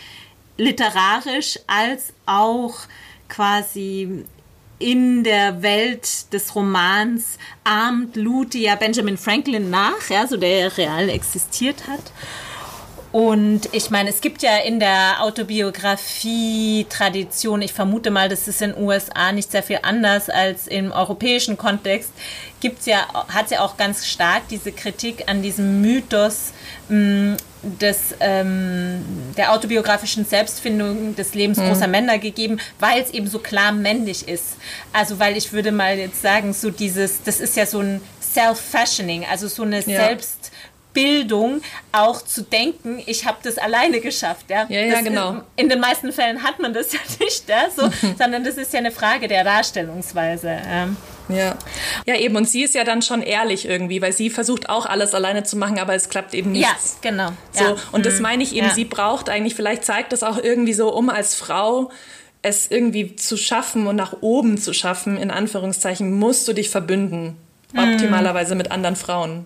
C: literarisch als auch quasi in der Welt des Romans ahmt Luthi ja Benjamin Franklin nach, ja, so der real existiert hat. Und ich meine, es gibt ja in der Autobiografie-Tradition, ich vermute mal, das ist in den USA nicht sehr viel anders als im europäischen Kontext, gibt's ja, hat es ja auch ganz stark diese Kritik an diesem Mythos mh, mm, des, ähm, der autobiografischen Selbstfindung des Lebens mhm. großer Männer gegeben, weil es eben so klar männlich ist. Also weil ich würde mal jetzt sagen, so dieses, das ist ja so ein Self-Fashioning, also so eine ja. Selbst- Bildung auch zu denken, ich habe das alleine geschafft. Ja,
A: ja, ja genau.
C: Ist, in den meisten Fällen hat man das ja nicht, ja, so, sondern das ist ja eine Frage der Darstellungsweise. Ja.
A: Ja. ja, eben. Und sie ist ja dann schon ehrlich irgendwie, weil sie versucht auch alles alleine zu machen, aber es klappt eben nicht. Ja,
C: genau.
A: So, ja. und das mhm. meine ich eben, ja. sie braucht eigentlich, vielleicht zeigt das auch irgendwie so, um als Frau es irgendwie zu schaffen und nach oben zu schaffen, in Anführungszeichen, musst du dich verbünden. Mhm. Optimalerweise mit anderen Frauen.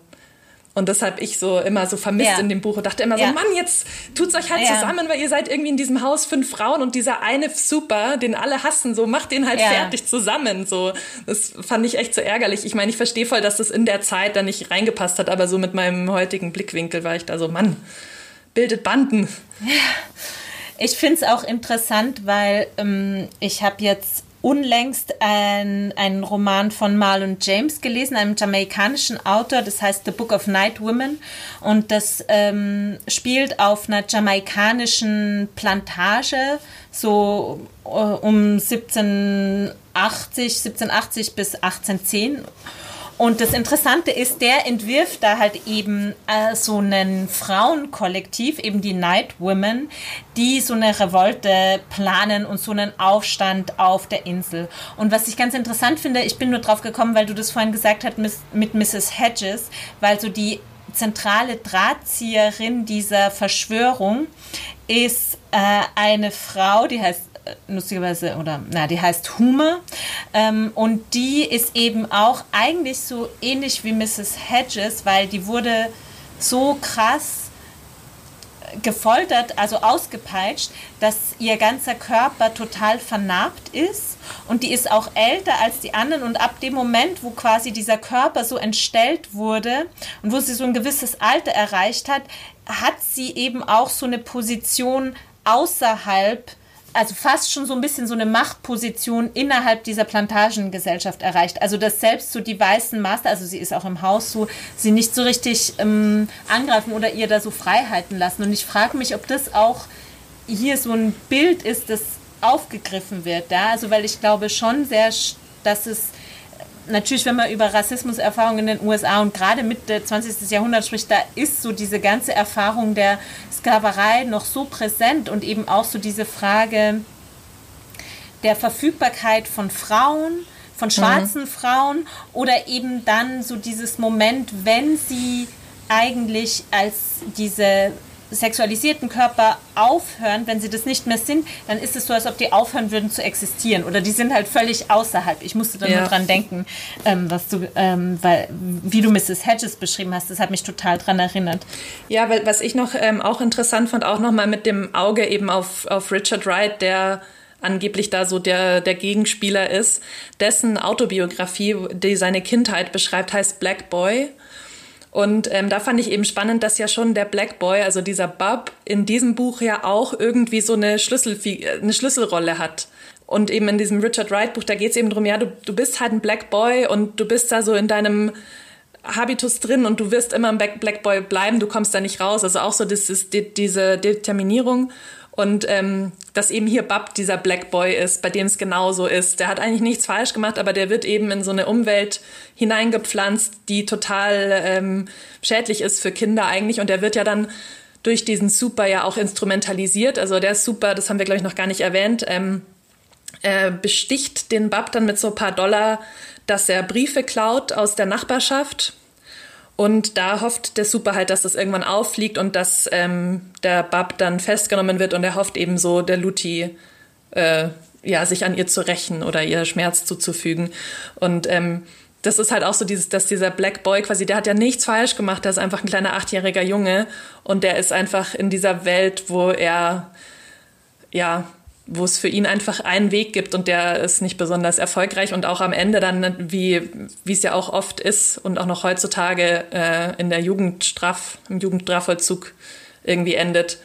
A: Und das habe ich so immer so vermisst ja. in dem Buch und dachte immer so, Mann, jetzt tut's euch halt ja. zusammen, weil ihr seid irgendwie in diesem Haus fünf Frauen und dieser eine Super, den alle hassen, so macht den halt fertig zusammen. So, das fand ich echt so ärgerlich. Ich meine, ich verstehe voll, dass das in der Zeit da nicht reingepasst hat, aber so mit meinem heutigen Blickwinkel war ich da so, Mann, bildet Banden.
C: Ich finde es auch interessant, weil ähm, ich habe jetzt unlängst ein, einen Roman von Marlon James gelesen, einem jamaikanischen Autor, das heißt The Book of Night Women. Und das ähm, spielt auf einer jamaikanischen Plantage, so äh, um 1780, 1780 bis 1810. Und das Interessante ist, der entwirft da halt eben äh, so einen Frauenkollektiv, eben die Night Women, die so eine Revolte planen und so einen Aufstand auf der Insel. Und was ich ganz interessant finde, ich bin nur drauf gekommen, weil du das vorhin gesagt hast mit Mrs. Hedges, weil so die zentrale Drahtzieherin dieser Verschwörung ist äh, eine Frau, die heißt lustigerweise, oder na, die heißt Hume. Ähm, und die ist eben auch eigentlich so ähnlich wie Mrs. Hedges, weil die wurde so krass gefoltert, also ausgepeitscht, dass ihr ganzer Körper total vernarbt ist und die ist auch älter als die anderen und ab dem Moment, wo quasi dieser Körper so entstellt wurde und wo sie so ein gewisses Alter erreicht hat, hat sie eben auch so eine Position außerhalb also fast schon so ein bisschen so eine Machtposition innerhalb dieser Plantagengesellschaft erreicht. Also dass selbst so die weißen Master, also sie ist auch im Haus so, sie nicht so richtig ähm, angreifen oder ihr da so Freiheiten lassen. Und ich frage mich, ob das auch hier so ein Bild ist, das aufgegriffen wird. Ja? Also weil ich glaube schon sehr, dass es natürlich, wenn man über Rassismuserfahrungen in den USA und gerade Mitte des 20. Jahrhunderts spricht, da ist so diese ganze Erfahrung der Sklaverei noch so präsent und eben auch so diese Frage der Verfügbarkeit von Frauen, von schwarzen mhm. Frauen oder eben dann so dieses Moment, wenn sie eigentlich als diese sexualisierten Körper aufhören, wenn sie das nicht mehr sind, dann ist es so, als ob die aufhören würden zu existieren oder die sind halt völlig außerhalb. Ich musste da ja. nur dran denken, ähm, was du, ähm, weil, wie du Mrs. Hedges beschrieben hast, das hat mich total dran erinnert.
A: Ja, weil was ich noch ähm, auch interessant fand, auch nochmal mit dem Auge eben auf, auf Richard Wright, der angeblich da so der, der Gegenspieler ist, dessen Autobiografie, die seine Kindheit beschreibt, heißt Black Boy. Und ähm, da fand ich eben spannend, dass ja schon der Black Boy, also dieser Bub, in diesem Buch ja auch irgendwie so eine, Schlüssel, eine Schlüsselrolle hat. Und eben in diesem Richard Wright Buch, da geht es eben darum, ja, du, du bist halt ein Black Boy und du bist da so in deinem Habitus drin und du wirst immer ein Black Boy bleiben, du kommst da nicht raus. Also auch so ist die, diese Determinierung. Und ähm, dass eben hier Bab dieser Black Boy ist, bei dem es genauso ist. Der hat eigentlich nichts falsch gemacht, aber der wird eben in so eine Umwelt hineingepflanzt, die total ähm, schädlich ist für Kinder eigentlich. Und der wird ja dann durch diesen Super ja auch instrumentalisiert. Also der Super, das haben wir, glaube ich, noch gar nicht erwähnt, ähm, äh, besticht den Bab dann mit so ein paar Dollar, dass er Briefe klaut aus der Nachbarschaft und da hofft der Super halt, dass das irgendwann auffliegt und dass ähm, der Bab dann festgenommen wird und er hofft eben so, der Luti äh, ja, sich an ihr zu rächen oder ihr Schmerz zuzufügen. Und ähm, das ist halt auch so dieses, dass dieser Black Boy quasi, der hat ja nichts falsch gemacht, der ist einfach ein kleiner achtjähriger Junge und der ist einfach in dieser Welt, wo er ja wo es für ihn einfach einen Weg gibt und der ist nicht besonders erfolgreich und auch am Ende dann, wie, wie es ja auch oft ist und auch noch heutzutage äh, in der Jugendstraf, im Jugendstrafvollzug irgendwie endet.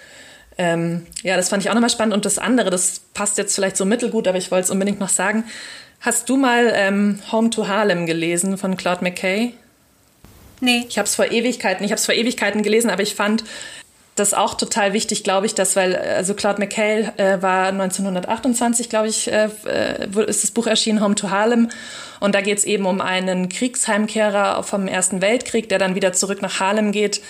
A: Ähm, ja, das fand ich auch nochmal spannend. Und das andere, das passt jetzt vielleicht so mittelgut, aber ich wollte es unbedingt noch sagen. Hast du mal ähm, Home to Harlem gelesen von Claude McKay?
C: Nee.
A: Ich habe es vor Ewigkeiten, ich habe es vor Ewigkeiten gelesen, aber ich fand, das auch total wichtig, glaube ich, dass, weil, also Claude McHale äh, war 1928, glaube ich, äh, äh, ist das Buch erschienen, Home to Harlem. Und da geht es eben um einen Kriegsheimkehrer vom Ersten Weltkrieg, der dann wieder zurück nach Harlem geht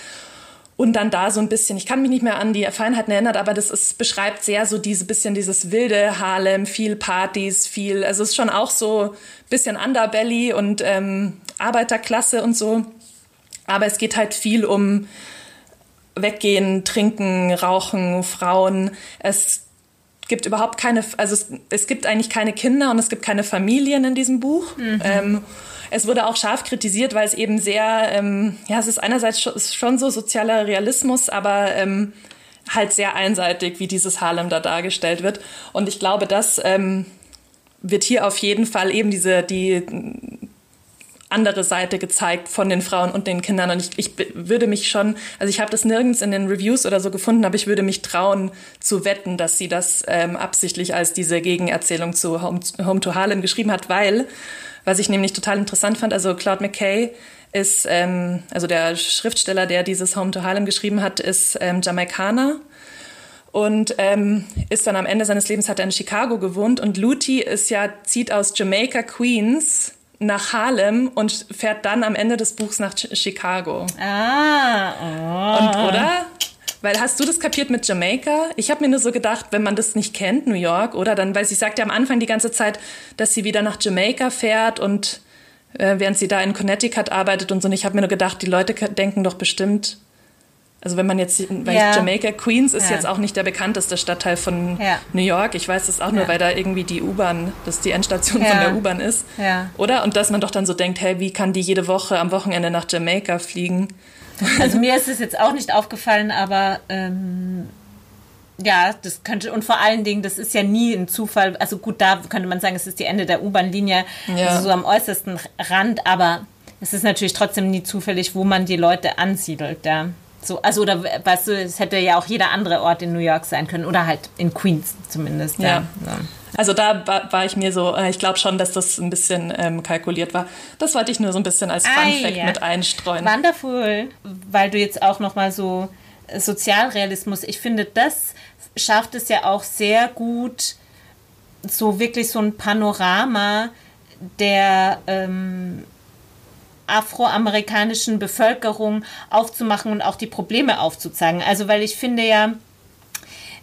A: und dann da so ein bisschen, ich kann mich nicht mehr an die Feinheiten erinnern, aber das ist, beschreibt sehr so diese bisschen dieses wilde Harlem, viel Partys, viel, also es ist schon auch so ein bisschen Underbelly und ähm, Arbeiterklasse und so. Aber es geht halt viel um Weggehen, Trinken, Rauchen, Frauen. Es gibt überhaupt keine, also es, es gibt eigentlich keine Kinder und es gibt keine Familien in diesem Buch. Mhm. Ähm, es wurde auch scharf kritisiert, weil es eben sehr, ähm, ja, es ist einerseits schon so sozialer Realismus, aber ähm, halt sehr einseitig, wie dieses Harlem da dargestellt wird. Und ich glaube, das ähm, wird hier auf jeden Fall eben diese, die andere Seite gezeigt von den Frauen und den Kindern. Und ich, ich würde mich schon, also ich habe das nirgends in den Reviews oder so gefunden, aber ich würde mich trauen zu wetten, dass sie das ähm, absichtlich als diese Gegenerzählung zu Home, Home to Harlem geschrieben hat, weil, was ich nämlich total interessant fand, also Claude McKay ist, ähm, also der Schriftsteller, der dieses Home to Harlem geschrieben hat, ist ähm, Jamaikaner und ähm, ist dann am Ende seines Lebens hat er in Chicago gewohnt und Luti ist ja zieht aus Jamaica Queens nach Harlem und fährt dann am Ende des Buchs nach Chicago.
C: Ah.
A: Oh. Und oder? Weil hast du das kapiert mit Jamaika? Ich habe mir nur so gedacht, wenn man das nicht kennt, New York, oder dann, weil sie sagt ja am Anfang die ganze Zeit, dass sie wieder nach Jamaika fährt und äh, während sie da in Connecticut arbeitet und so. Und ich habe mir nur gedacht, die Leute denken doch bestimmt, also wenn man jetzt, weil ja. Jamaica Queens ist ja. jetzt auch nicht der bekannteste Stadtteil von ja. New York. Ich weiß das auch nur, weil da irgendwie die U-Bahn, das die Endstation von der U-Bahn ist. Oder? Und dass man doch dann so denkt, hey, wie kann die jede Woche am Wochenende nach Jamaika fliegen?
C: Also mir ist es jetzt auch nicht aufgefallen, aber ähm, ja, das könnte, und vor allen Dingen, das ist ja nie ein Zufall. Also gut, da könnte man sagen, es ist die Ende der U-Bahn-Linie, also so am äußersten Rand, aber es ist natürlich trotzdem nie zufällig, wo man die Leute ansiedelt, ja. So, also oder weißt du, es hätte ja auch jeder andere Ort in New York sein können oder halt in Queens zumindest. Ja. ja.
A: Also da war, war, ich mir so, äh, ich glaube schon, dass das ein bisschen ähm, kalkuliert war. Das wollte ich nur so ein bisschen als Fun Fact ja. mit einstreuen.
C: Wonderful, weil du jetzt auch noch mal so äh, Sozialrealismus. Ich finde, das schafft es ja auch sehr gut, so wirklich so ein Panorama der ähm, afroamerikanischen Bevölkerung aufzumachen und auch die Probleme aufzuzeigen. Also weil ich finde ja,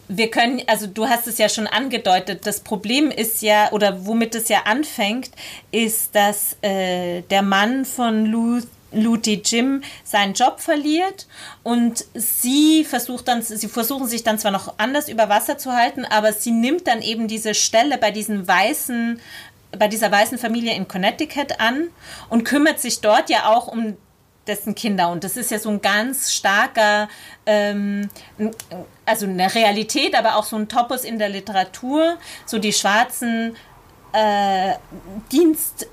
C: wir können, also du hast es ja schon angedeutet, das Problem ist ja, oder womit es ja anfängt, ist, dass äh, der Mann von Lou Luti Jim seinen Job verliert und sie versucht dann, sie versuchen sich dann zwar noch anders über Wasser zu halten, aber sie nimmt dann eben diese Stelle bei diesen weißen, bei dieser weißen Familie in Connecticut an und kümmert sich dort ja auch um dessen Kinder. Und das ist ja so ein ganz starker, ähm, also eine Realität, aber auch so ein Topos in der Literatur, so die schwarzen äh, Dienst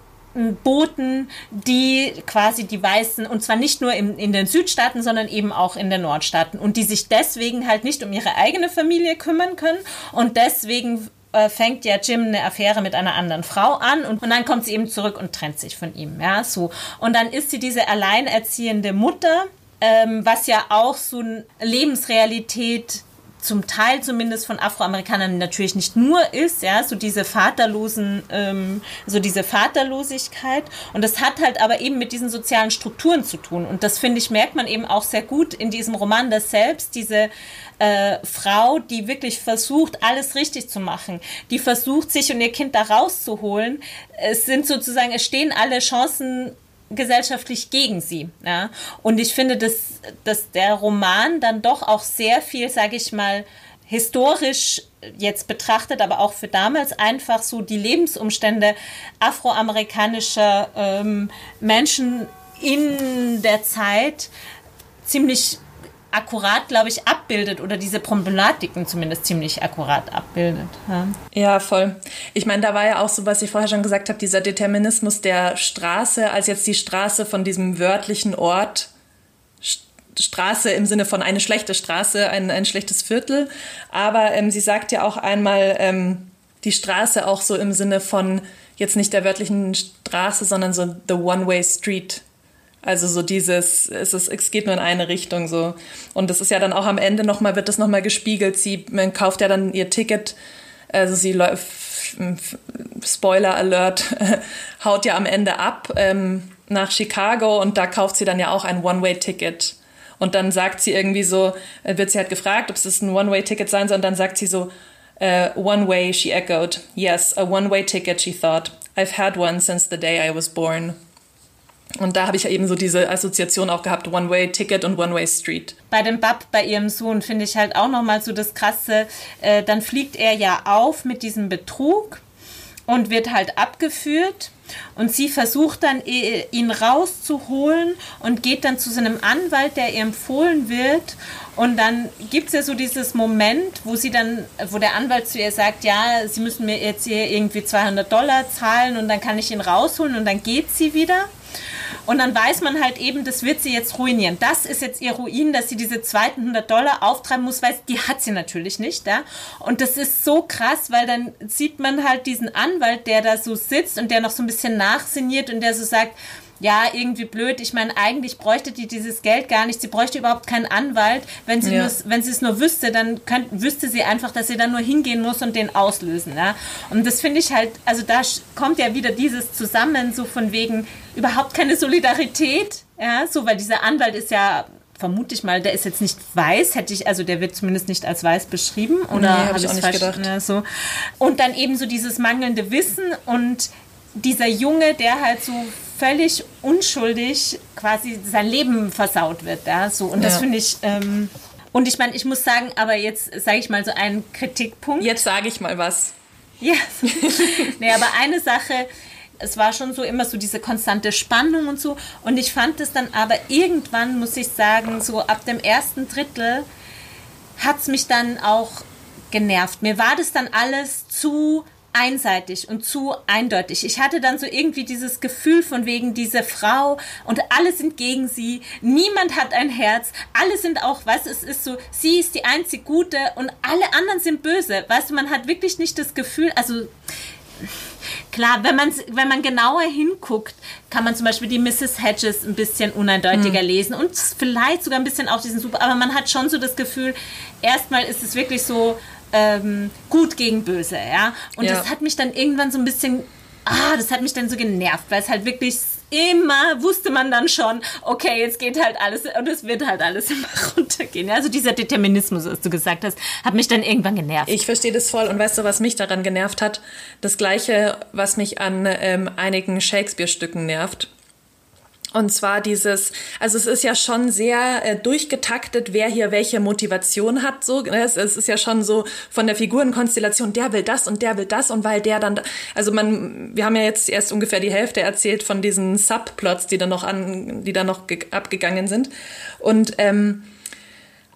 C: Boten, die quasi die Weißen, und zwar nicht nur in, in den Südstaaten, sondern eben auch in den Nordstaaten, und die sich deswegen halt nicht um ihre eigene Familie kümmern können und deswegen äh, fängt ja Jim eine Affäre mit einer anderen Frau an und, und dann kommt sie eben zurück und trennt sich von ihm, ja, so. Und dann ist sie diese alleinerziehende Mutter, ähm, was ja auch so eine Lebensrealität zum Teil zumindest von Afroamerikanern natürlich nicht nur ist, ja, so diese vaterlosen, ähm, so diese Vaterlosigkeit. Und das hat halt aber eben mit diesen sozialen Strukturen zu tun. Und das finde ich, merkt man eben auch sehr gut in diesem Roman, dass selbst diese äh, Frau, die wirklich versucht, alles richtig zu machen, die versucht, sich und ihr Kind da rauszuholen, es sind sozusagen, es stehen alle Chancen gesellschaftlich gegen sie. Ja? Und ich finde, dass, dass der Roman dann doch auch sehr viel, sage ich mal, historisch jetzt betrachtet, aber auch für damals einfach so die Lebensumstände afroamerikanischer ähm, Menschen in der Zeit ziemlich akkurat, glaube ich, abbildet oder diese Problematiken zumindest ziemlich akkurat abbildet.
A: Ja, ja voll. Ich meine, da war ja auch so, was ich vorher schon gesagt habe, dieser Determinismus der Straße, als jetzt die Straße von diesem wörtlichen Ort Straße im Sinne von eine schlechte Straße, ein, ein schlechtes Viertel. Aber ähm, sie sagt ja auch einmal ähm, die Straße auch so im Sinne von jetzt nicht der wörtlichen Straße, sondern so the one-way street. Also so dieses, es, ist, es geht nur in eine Richtung so. Und das ist ja dann auch am Ende nochmal, wird das nochmal gespiegelt. Sie man kauft ja dann ihr Ticket, also sie läuft, Spoiler Alert, haut ja am Ende ab ähm, nach Chicago und da kauft sie dann ja auch ein One-Way-Ticket. Und dann sagt sie irgendwie so, äh, wird sie halt gefragt, ob es ein One-Way-Ticket sein soll, und dann sagt sie so, uh, One-Way, she echoed. Yes, a One-Way-Ticket, she thought. I've had one since the day I was born. Und da habe ich eben so diese Assoziation auch gehabt, One-Way-Ticket und One-Way-Street.
C: Bei dem Bab, bei ihrem Sohn, finde ich halt auch nochmal so das Krasse. Äh, dann fliegt er ja auf mit diesem Betrug und wird halt abgeführt. Und sie versucht dann, ihn rauszuholen und geht dann zu seinem Anwalt, der ihr empfohlen wird. Und dann gibt es ja so dieses Moment, wo sie dann, wo der Anwalt zu ihr sagt, ja, sie müssen mir jetzt hier irgendwie 200 Dollar zahlen und dann kann ich ihn rausholen und dann geht sie wieder. Und dann weiß man halt eben, das wird sie jetzt ruinieren. Das ist jetzt ihr Ruin, dass sie diese zweiten 100 Dollar auftreiben muss, weil die hat sie natürlich nicht. Ja? Und das ist so krass, weil dann sieht man halt diesen Anwalt, der da so sitzt und der noch so ein bisschen nachsinniert und der so sagt, ja, irgendwie blöd. Ich meine, eigentlich bräuchte die dieses Geld gar nicht. Sie bräuchte überhaupt keinen Anwalt. Wenn sie, ja. nur, wenn sie es nur wüsste, dann könnt, wüsste sie einfach, dass sie dann nur hingehen muss und den auslösen. Ja? Und das finde ich halt, also da kommt ja wieder dieses zusammen, so von wegen überhaupt keine Solidarität. Ja, so, weil dieser Anwalt ist ja vermute ich mal, der ist jetzt nicht weiß, hätte ich, also der wird zumindest nicht als weiß beschrieben oder nee,
A: habe ich auch nicht gedacht.
C: Ja, so. Und dann eben so dieses mangelnde Wissen und dieser Junge, der halt so völlig unschuldig quasi sein Leben versaut wird. Ja? So, und das finde ich. Ähm, und ich meine, ich muss sagen, aber jetzt sage ich mal so einen Kritikpunkt.
A: Jetzt sage ich mal was.
C: Ja. nee, aber eine Sache, es war schon so immer so diese konstante Spannung und so. Und ich fand es dann aber irgendwann, muss ich sagen, so ab dem ersten Drittel hat es mich dann auch genervt. Mir war das dann alles zu einseitig und zu eindeutig. Ich hatte dann so irgendwie dieses Gefühl von wegen dieser Frau und alle sind gegen sie, niemand hat ein Herz, alle sind auch, du, es ist so, sie ist die einzig Gute und alle anderen sind böse. Weißt du, man hat wirklich nicht das Gefühl, also Klar, wenn man, wenn man genauer hinguckt, kann man zum Beispiel die Mrs. Hedges ein bisschen uneindeutiger mhm. lesen und vielleicht sogar ein bisschen auch diesen Super, aber man hat schon so das Gefühl, erstmal ist es wirklich so, ähm, gut gegen böse, ja. Und ja. das hat mich dann irgendwann so ein bisschen, ah, das hat mich dann so genervt, weil es halt wirklich immer wusste man dann schon, okay, jetzt geht halt alles und es wird halt alles immer runtergehen. Also dieser Determinismus, was du gesagt hast, hat mich dann irgendwann genervt.
A: Ich verstehe das voll und weißt du, was mich daran genervt hat? Das gleiche, was mich an ähm, einigen Shakespeare-Stücken nervt. Und zwar dieses, also es ist ja schon sehr äh, durchgetaktet, wer hier welche Motivation hat. So, ne? es, es, ist ja schon so von der Figurenkonstellation, der will das und der will das und weil der dann, also man, wir haben ja jetzt erst ungefähr die Hälfte erzählt von diesen Subplots, die dann noch an, die dann noch abgegangen sind. Und ähm,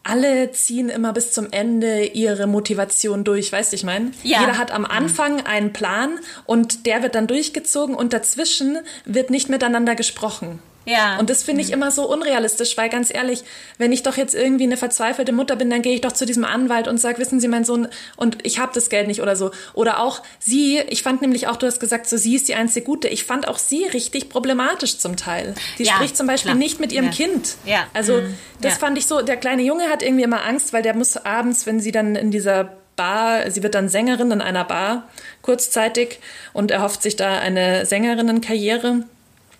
A: alle ziehen immer bis zum Ende ihre Motivation durch, weißt du, ich meine? Ja. Jeder hat am Anfang einen Plan und der wird dann durchgezogen und dazwischen wird nicht miteinander gesprochen. Ja. Und das finde ich mhm. immer so unrealistisch, weil ganz ehrlich, wenn ich doch jetzt irgendwie eine verzweifelte Mutter bin, dann gehe ich doch zu diesem Anwalt und sage, wissen Sie, mein Sohn, und ich habe das Geld nicht oder so. Oder auch sie, ich fand nämlich auch, du hast gesagt, so sie ist die einzige Gute. Ich fand auch sie richtig problematisch zum Teil. Die ja, spricht zum Beispiel klar. nicht mit ihrem ja. Kind. Ja. Also mhm. das fand ich so, der kleine Junge hat irgendwie immer Angst, weil der muss abends, wenn sie dann in dieser Bar, sie wird dann Sängerin in einer Bar kurzzeitig und erhofft sich da eine Sängerinnenkarriere.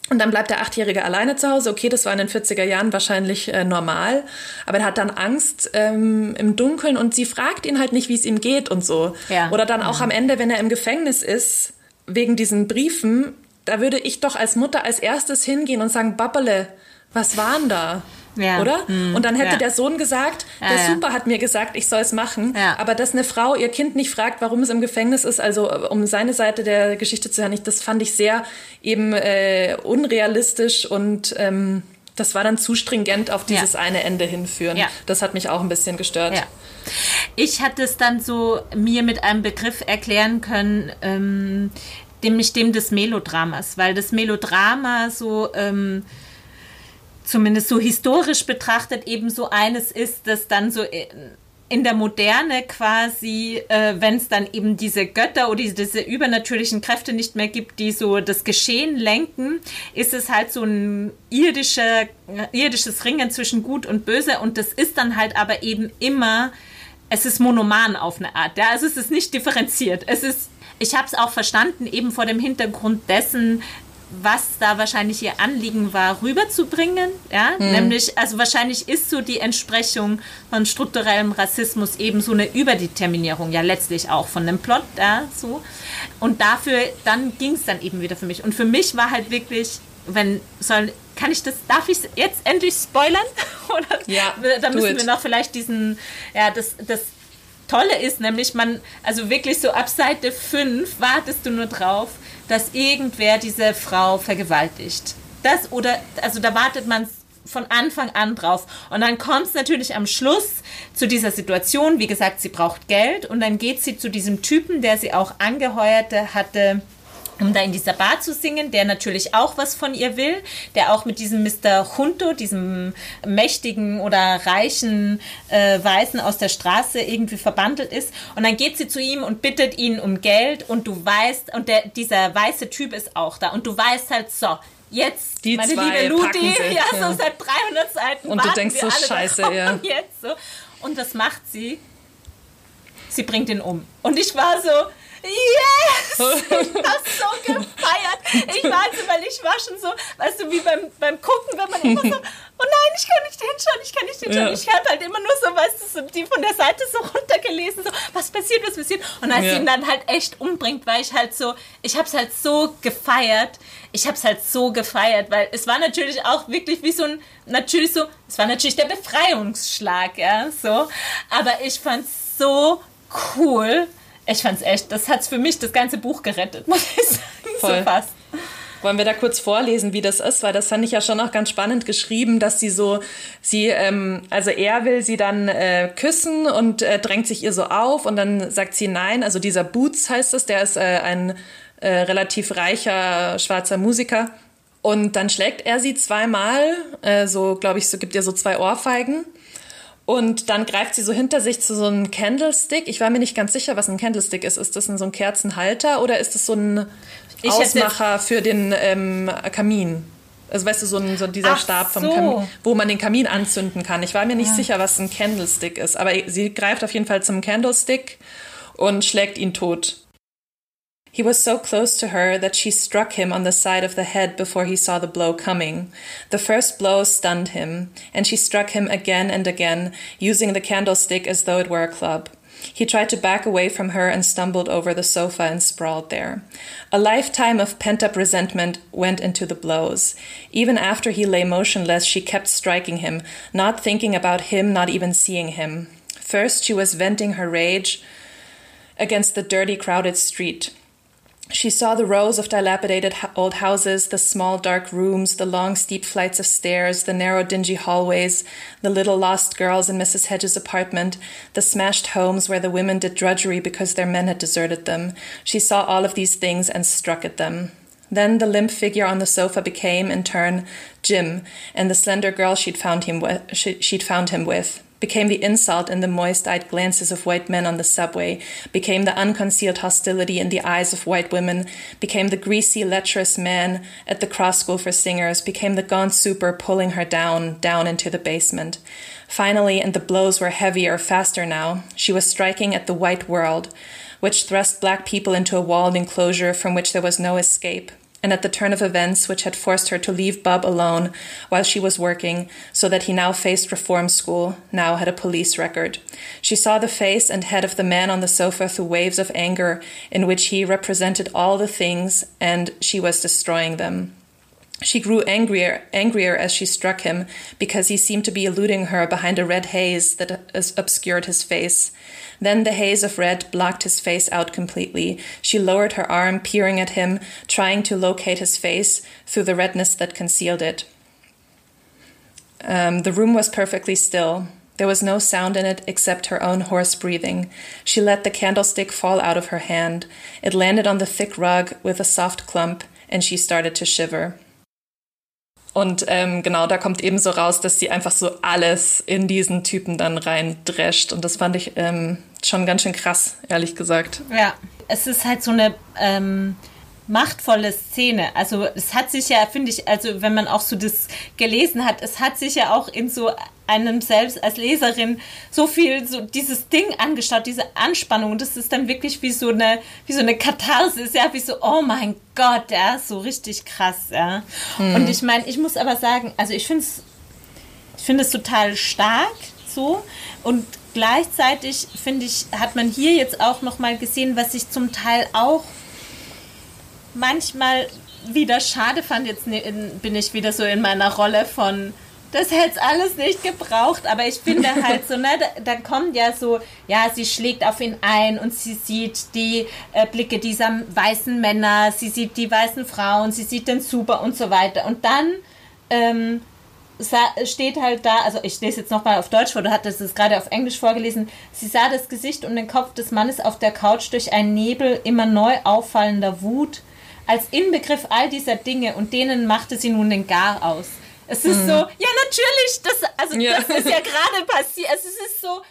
A: Und dann bleibt der Achtjährige alleine zu Hause. Okay, das war in den 40er Jahren wahrscheinlich äh, normal. Aber er hat dann Angst ähm, im Dunkeln und sie fragt ihn halt nicht, wie es ihm geht und so. Ja. Oder dann auch am Ende, wenn er im Gefängnis ist, wegen diesen Briefen, da würde ich doch als Mutter als erstes hingehen und sagen, Babbele, was waren da? Ja. Oder? Hm. Und dann hätte ja. der Sohn gesagt, der ja, Super hat mir gesagt, ich soll es machen. Aber dass eine Frau ihr Kind nicht fragt, warum es im Gefängnis ist, also um seine Seite der Geschichte zu hören, das fand ich sehr eben äh, unrealistisch und ähm, das war dann zu stringent auf dieses eine Ende hinführen. Das hat mich auch ein bisschen gestört.
C: Ich hatte es dann so mir mit einem Begriff erklären können, ähm, nämlich dem des Melodramas, weil das Melodrama so ähm, zumindest so historisch betrachtet eben so eines ist, das dann so in der Moderne quasi, äh, wenn es dann eben diese Götter oder diese übernatürlichen Kräfte nicht mehr gibt, die so das Geschehen lenken, ist es halt so ein irdischer, irdisches Ringen zwischen Gut und Böse. Und das ist dann halt aber eben immer, es ist monoman auf eine Art, ja, also es ist nicht differenziert, es ist ich habe es auch verstanden, eben vor dem Hintergrund dessen, was da wahrscheinlich ihr Anliegen war, rüberzubringen. Ja? Mhm. Nämlich, also wahrscheinlich ist so die Entsprechung von strukturellem Rassismus eben so eine Überdeterminierung, ja letztlich auch von dem Plot. Ja, so. Und dafür, dann ging es dann eben wieder für mich. Und für mich war halt wirklich, wenn soll, kann ich das, darf ich jetzt endlich spoilern? Oder ja, da müssen wir noch vielleicht diesen, ja, das, das Tolle ist nämlich, man, also wirklich so ab Seite 5 wartest du nur drauf, dass irgendwer diese Frau vergewaltigt. Das oder, also da wartet man von Anfang an drauf. Und dann kommt es natürlich am Schluss zu dieser Situation. Wie gesagt, sie braucht Geld und dann geht sie zu diesem Typen, der sie auch angeheuerte hatte um da in dieser Bar zu singen, der natürlich auch was von ihr will, der auch mit diesem Mr. Junto, diesem mächtigen oder reichen äh, Weißen aus der Straße irgendwie verbandelt ist. Und dann geht sie zu ihm und bittet ihn um Geld und du weißt, und der, dieser weiße Typ ist auch da und du weißt halt so, jetzt,
A: Die meine liebe Ludi,
C: ja, so seit 300 Seiten
A: Und du denkst so, scheiße, ja.
C: Jetzt so. Und das macht sie. Sie bringt ihn um. Und ich war so, Yes! Ich hab so gefeiert. Ich war also, weil ich war schon so, weißt du, wie beim, beim Gucken, wenn man immer so, oh nein, ich kann nicht hinschauen, ich kann nicht hinschauen. Ja. Ich habe halt immer nur so, weißt du, so die von der Seite so runtergelesen, so, was passiert, was passiert. Und als ja. sie ihn dann halt echt umbringt, war ich halt so, ich hab's halt so gefeiert. Ich hab's halt so gefeiert, weil es war natürlich auch wirklich wie so ein, natürlich so, es war natürlich der Befreiungsschlag, ja, so. Aber ich fand's so cool ich fand's echt, das hat's für mich das ganze Buch gerettet, muss ich sagen. Voll. So fast.
A: Wollen wir da kurz vorlesen, wie das ist? Weil das fand ich ja schon auch ganz spannend geschrieben, dass sie so, sie, ähm, also er will sie dann äh, küssen und äh, drängt sich ihr so auf und dann sagt sie nein. Also dieser Boots heißt es, der ist äh, ein äh, relativ reicher schwarzer Musiker. Und dann schlägt er sie zweimal, äh, so glaube ich, so gibt ihr so zwei Ohrfeigen. Und dann greift sie so hinter sich zu so einem Candlestick. Ich war mir nicht ganz sicher, was ein Candlestick ist. Ist das so ein Kerzenhalter oder ist das so ein ich Ausmacher für den ähm, Kamin? Also weißt du, so, ein, so dieser Ach Stab vom so. Kamin, wo man den Kamin anzünden kann. Ich war mir nicht ja. sicher, was ein Candlestick ist. Aber sie greift auf jeden Fall zum Candlestick und schlägt ihn tot. He was so close to her that she struck him on the side of the head before he saw the blow coming. The first blow stunned him, and she struck him again and again, using the candlestick as though it were a club. He tried to back away from her and stumbled over the sofa and sprawled there. A lifetime of pent up resentment went into the blows. Even after he lay motionless, she kept striking him, not thinking about him, not even seeing him. First, she was venting her rage against the dirty, crowded street. She saw the rows of dilapidated old houses, the small dark rooms, the long steep flights of stairs, the narrow dingy hallways, the little lost girls in Mrs. Hedges' apartment, the smashed homes where the women did drudgery because their men had deserted them. She saw all of these things and struck at them. Then the limp figure on the sofa became, in turn, Jim, and the slender girl she'd found him with. She'd found him with became the insult in the moist eyed glances of white men on the subway, became the unconcealed hostility in the eyes of white women, became the greasy, lecherous man at the cross school for singers, became the gaunt super pulling her down, down into the basement. Finally, and the blows were heavier, faster now, she was striking at the white world, which thrust black people into a walled enclosure from which there was no escape and at the turn of events which had forced her to leave Bub alone while she was working, so that he now faced reform school, now had a police record. She saw the face and head of the man on the sofa through waves of anger in which he represented all the things, and she was destroying them. She grew angrier, angrier as she struck him, because he seemed to be eluding her behind a red haze that obscured his face. Then the haze of red blocked his face out completely. She lowered her arm, peering at him, trying to locate his face through the redness that concealed it. Um, the room was perfectly still. There was no sound in it except her own hoarse breathing. She let the candlestick fall out of her hand. It landed on the thick rug with a soft clump, and she started to shiver. Und ähm, genau, da kommt eben so raus, dass sie einfach so alles in diesen Typen dann reindrescht. Und das fand ich ähm, schon ganz schön krass, ehrlich gesagt.
C: Ja, es ist halt so eine ähm, machtvolle Szene. Also es hat sich ja, finde ich, also wenn man auch so das gelesen hat, es hat sich ja auch in so einem selbst als Leserin so viel so dieses Ding angeschaut, diese Anspannung. Und das ist dann wirklich wie so eine, wie so eine Katharsis, ja, wie so, oh mein Gott, ja, so richtig krass, ja. Mhm. Und ich meine, ich muss aber sagen, also ich finde es, ich finde es total stark, so. Und gleichzeitig finde ich, hat man hier jetzt auch nochmal gesehen, was ich zum Teil auch manchmal wieder schade fand. Jetzt bin ich wieder so in meiner Rolle von das hätte es alles nicht gebraucht, aber ich finde halt so, ne, da, da, kommt ja so, ja, sie schlägt auf ihn ein und sie sieht die äh, Blicke dieser weißen Männer, sie sieht die weißen Frauen, sie sieht den Super und so weiter. Und dann ähm, steht halt da, also ich lese jetzt nochmal auf Deutsch vor, du hattest es gerade auf Englisch vorgelesen, sie sah das Gesicht und den Kopf des Mannes auf der Couch durch einen Nebel immer neu auffallender Wut als Inbegriff all dieser Dinge und denen machte sie nun den Gar aus. Es ist mhm. so, ja natürlich, das, also ja. das ist ja gerade passiert. Also es ist so,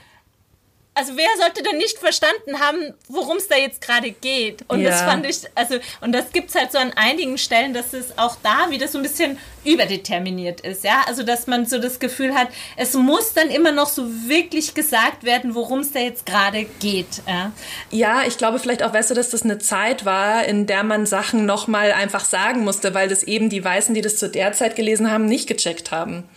C: also wer sollte denn nicht verstanden haben, worum es da jetzt gerade geht? Und ja. das fand ich, also, und das gibt es halt so an einigen Stellen, dass es auch da wieder so ein bisschen überdeterminiert ist, ja. Also, dass man so das Gefühl hat, es muss dann immer noch so wirklich gesagt werden, worum es da jetzt gerade geht, ja.
A: Ja, ich glaube vielleicht auch, weißt du, dass das eine Zeit war, in der man Sachen nochmal einfach sagen musste, weil das eben die Weißen, die das zu der Zeit gelesen haben, nicht gecheckt haben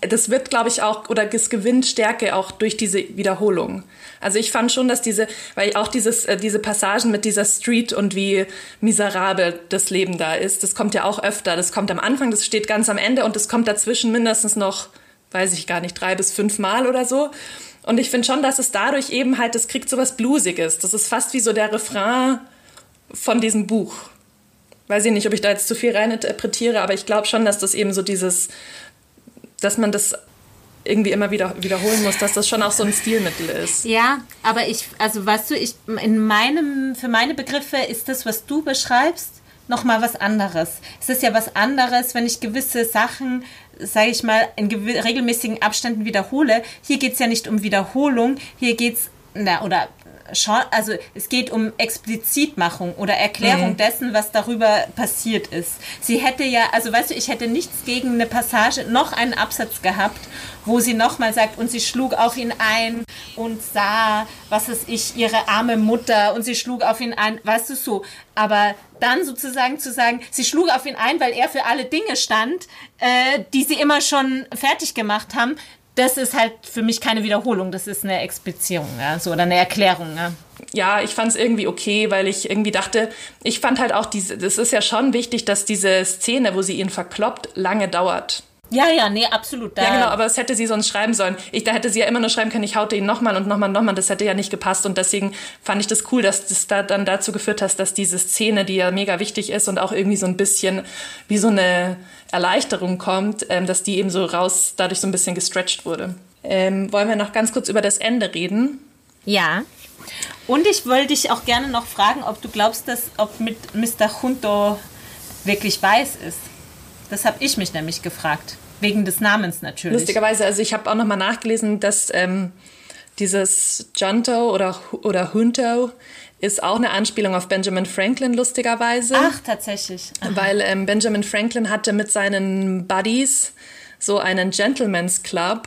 A: das wird, glaube ich, auch, oder es gewinnt Stärke auch durch diese Wiederholung. Also ich fand schon, dass diese, weil auch dieses, äh, diese Passagen mit dieser Street und wie miserabel das Leben da ist, das kommt ja auch öfter. Das kommt am Anfang, das steht ganz am Ende und das kommt dazwischen mindestens noch, weiß ich gar nicht, drei bis fünf Mal oder so. Und ich finde schon, dass es dadurch eben halt, das kriegt so was Bluesiges. Das ist fast wie so der Refrain von diesem Buch. weiß ich nicht, ob ich da jetzt zu viel reininterpretiere, aber ich glaube schon, dass das eben so dieses, dass man das irgendwie immer wieder wiederholen muss, dass das schon auch so ein Stilmittel ist.
C: Ja, aber ich, also weißt du, ich, in meinem, für meine Begriffe ist das, was du beschreibst, nochmal was anderes. Es ist ja was anderes, wenn ich gewisse Sachen, sage ich mal, in regelmäßigen Abständen wiederhole. Hier geht es ja nicht um Wiederholung, hier geht es, oder schon, also es geht um Explizitmachung oder Erklärung mhm. dessen, was darüber passiert ist. Sie hätte ja, also weißt du, ich hätte nichts gegen eine Passage, noch einen Absatz gehabt, wo sie nochmal sagt, und sie schlug auf ihn ein und sah, was ist ich, ihre arme Mutter, und sie schlug auf ihn ein, weißt du so. Aber dann sozusagen zu sagen, sie schlug auf ihn ein, weil er für alle Dinge stand, äh, die sie immer schon fertig gemacht haben, das ist halt für mich keine Wiederholung, das ist eine Explizierung, ja, so oder eine Erklärung. Ja,
A: ja ich fand es irgendwie okay, weil ich irgendwie dachte, ich fand halt auch diese, das ist ja schon wichtig, dass diese Szene, wo sie ihn verkloppt, lange dauert.
C: Ja, ja, nee, absolut.
A: Da. Ja, genau, aber das hätte sie sonst schreiben sollen. Ich, da hätte sie ja immer nur schreiben können, ich haute ihn nochmal und nochmal und nochmal. Das hätte ja nicht gepasst. Und deswegen fand ich das cool, dass das da dann dazu geführt hat, dass diese Szene, die ja mega wichtig ist und auch irgendwie so ein bisschen wie so eine Erleichterung kommt, ähm, dass die eben so raus, dadurch so ein bisschen gestretched wurde. Ähm, wollen wir noch ganz kurz über das Ende reden?
C: Ja. Und ich wollte dich auch gerne noch fragen, ob du glaubst, dass ob mit Mr. Junto wirklich weiß ist. Das habe ich mich nämlich gefragt. Wegen des Namens natürlich.
A: Lustigerweise, also ich habe auch nochmal nachgelesen, dass ähm, dieses Junto oder, oder Junto ist auch eine Anspielung auf Benjamin Franklin, lustigerweise.
C: Ach, tatsächlich.
A: Aha. Weil ähm, Benjamin Franklin hatte mit seinen Buddies so einen Gentleman's Club,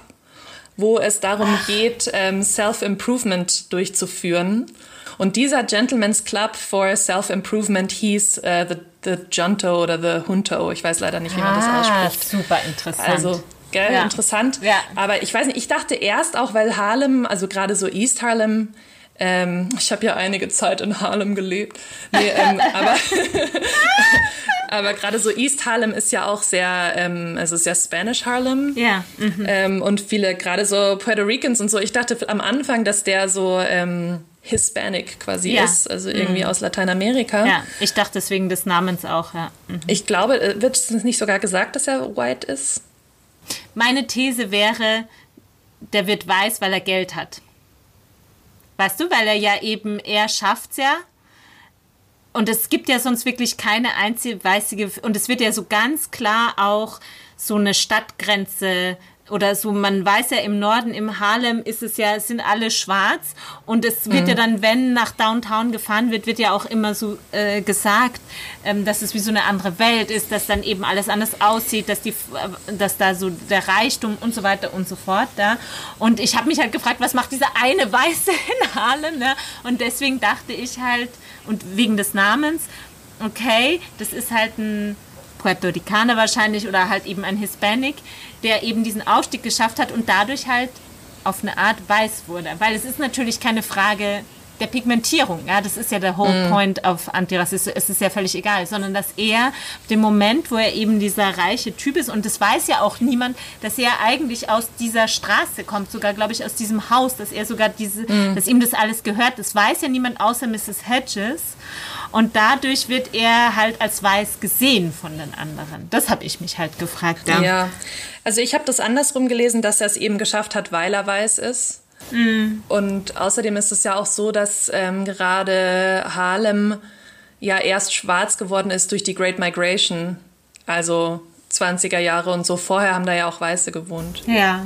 A: wo es darum Ach. geht, ähm, Self-Improvement durchzuführen. Und dieser Gentleman's Club for Self-Improvement hieß äh, the, the Junto oder The Junto. Ich weiß leider nicht, wie man das ah, ausspricht.
C: Super interessant.
A: Also, gell, ja. interessant. Ja. Aber ich weiß nicht, ich dachte erst auch, weil Harlem, also gerade so East Harlem, ähm, ich habe ja einige Zeit in Harlem gelebt. Nee, ähm, aber aber gerade so East Harlem ist ja auch sehr, ähm, also sehr Spanish Harlem.
C: Ja.
A: Mhm. Ähm, und viele, gerade so Puerto Ricans und so. Ich dachte am Anfang, dass der so ähm, Hispanic quasi ja. ist, also irgendwie mhm. aus Lateinamerika.
C: Ja, ich dachte deswegen des Namens auch, ja.
A: Mhm. Ich glaube, äh, wird es nicht sogar gesagt, dass er white ist?
C: Meine These wäre, der wird weiß, weil er Geld hat. Weißt du, weil er ja eben, er schafft's ja. Und es gibt ja sonst wirklich keine einzige weißige, und es wird ja so ganz klar auch so eine Stadtgrenze oder so, man weiß ja im Norden, im Harlem ist es ja, sind alle schwarz und es wird mhm. ja dann, wenn nach Downtown gefahren wird, wird ja auch immer so äh, gesagt, ähm, dass es wie so eine andere Welt ist, dass dann eben alles anders aussieht, dass die, äh, dass da so der Reichtum und so weiter und so fort da. Und ich habe mich halt gefragt, was macht dieser eine Weiße in Harlem? Ne? Und deswegen dachte ich halt, und wegen des Namens, okay, das ist halt ein Puerto Ricaner wahrscheinlich oder halt eben ein Hispanic, der eben diesen Aufstieg geschafft hat und dadurch halt auf eine Art weiß wurde. Weil es ist natürlich keine Frage der Pigmentierung, ja, das ist ja der whole mm. point auf Antirassismus, es ist ja völlig egal, sondern dass er den Moment, wo er eben dieser reiche Typ ist und das weiß ja auch niemand, dass er eigentlich aus dieser Straße kommt, sogar glaube ich aus diesem Haus, dass er sogar diese, mm. dass ihm das alles gehört, das weiß ja niemand außer Mrs. Hedges und dadurch wird er halt als weiß gesehen von den anderen. Das habe ich mich halt gefragt.
A: Ja, ja. also ich habe das andersrum gelesen, dass er es eben geschafft hat, weil er weiß ist. Mhm. Und außerdem ist es ja auch so, dass ähm, gerade Harlem ja erst schwarz geworden ist durch die Great Migration. Also 20er Jahre und so. Vorher haben da ja auch Weiße gewohnt.
C: Ja.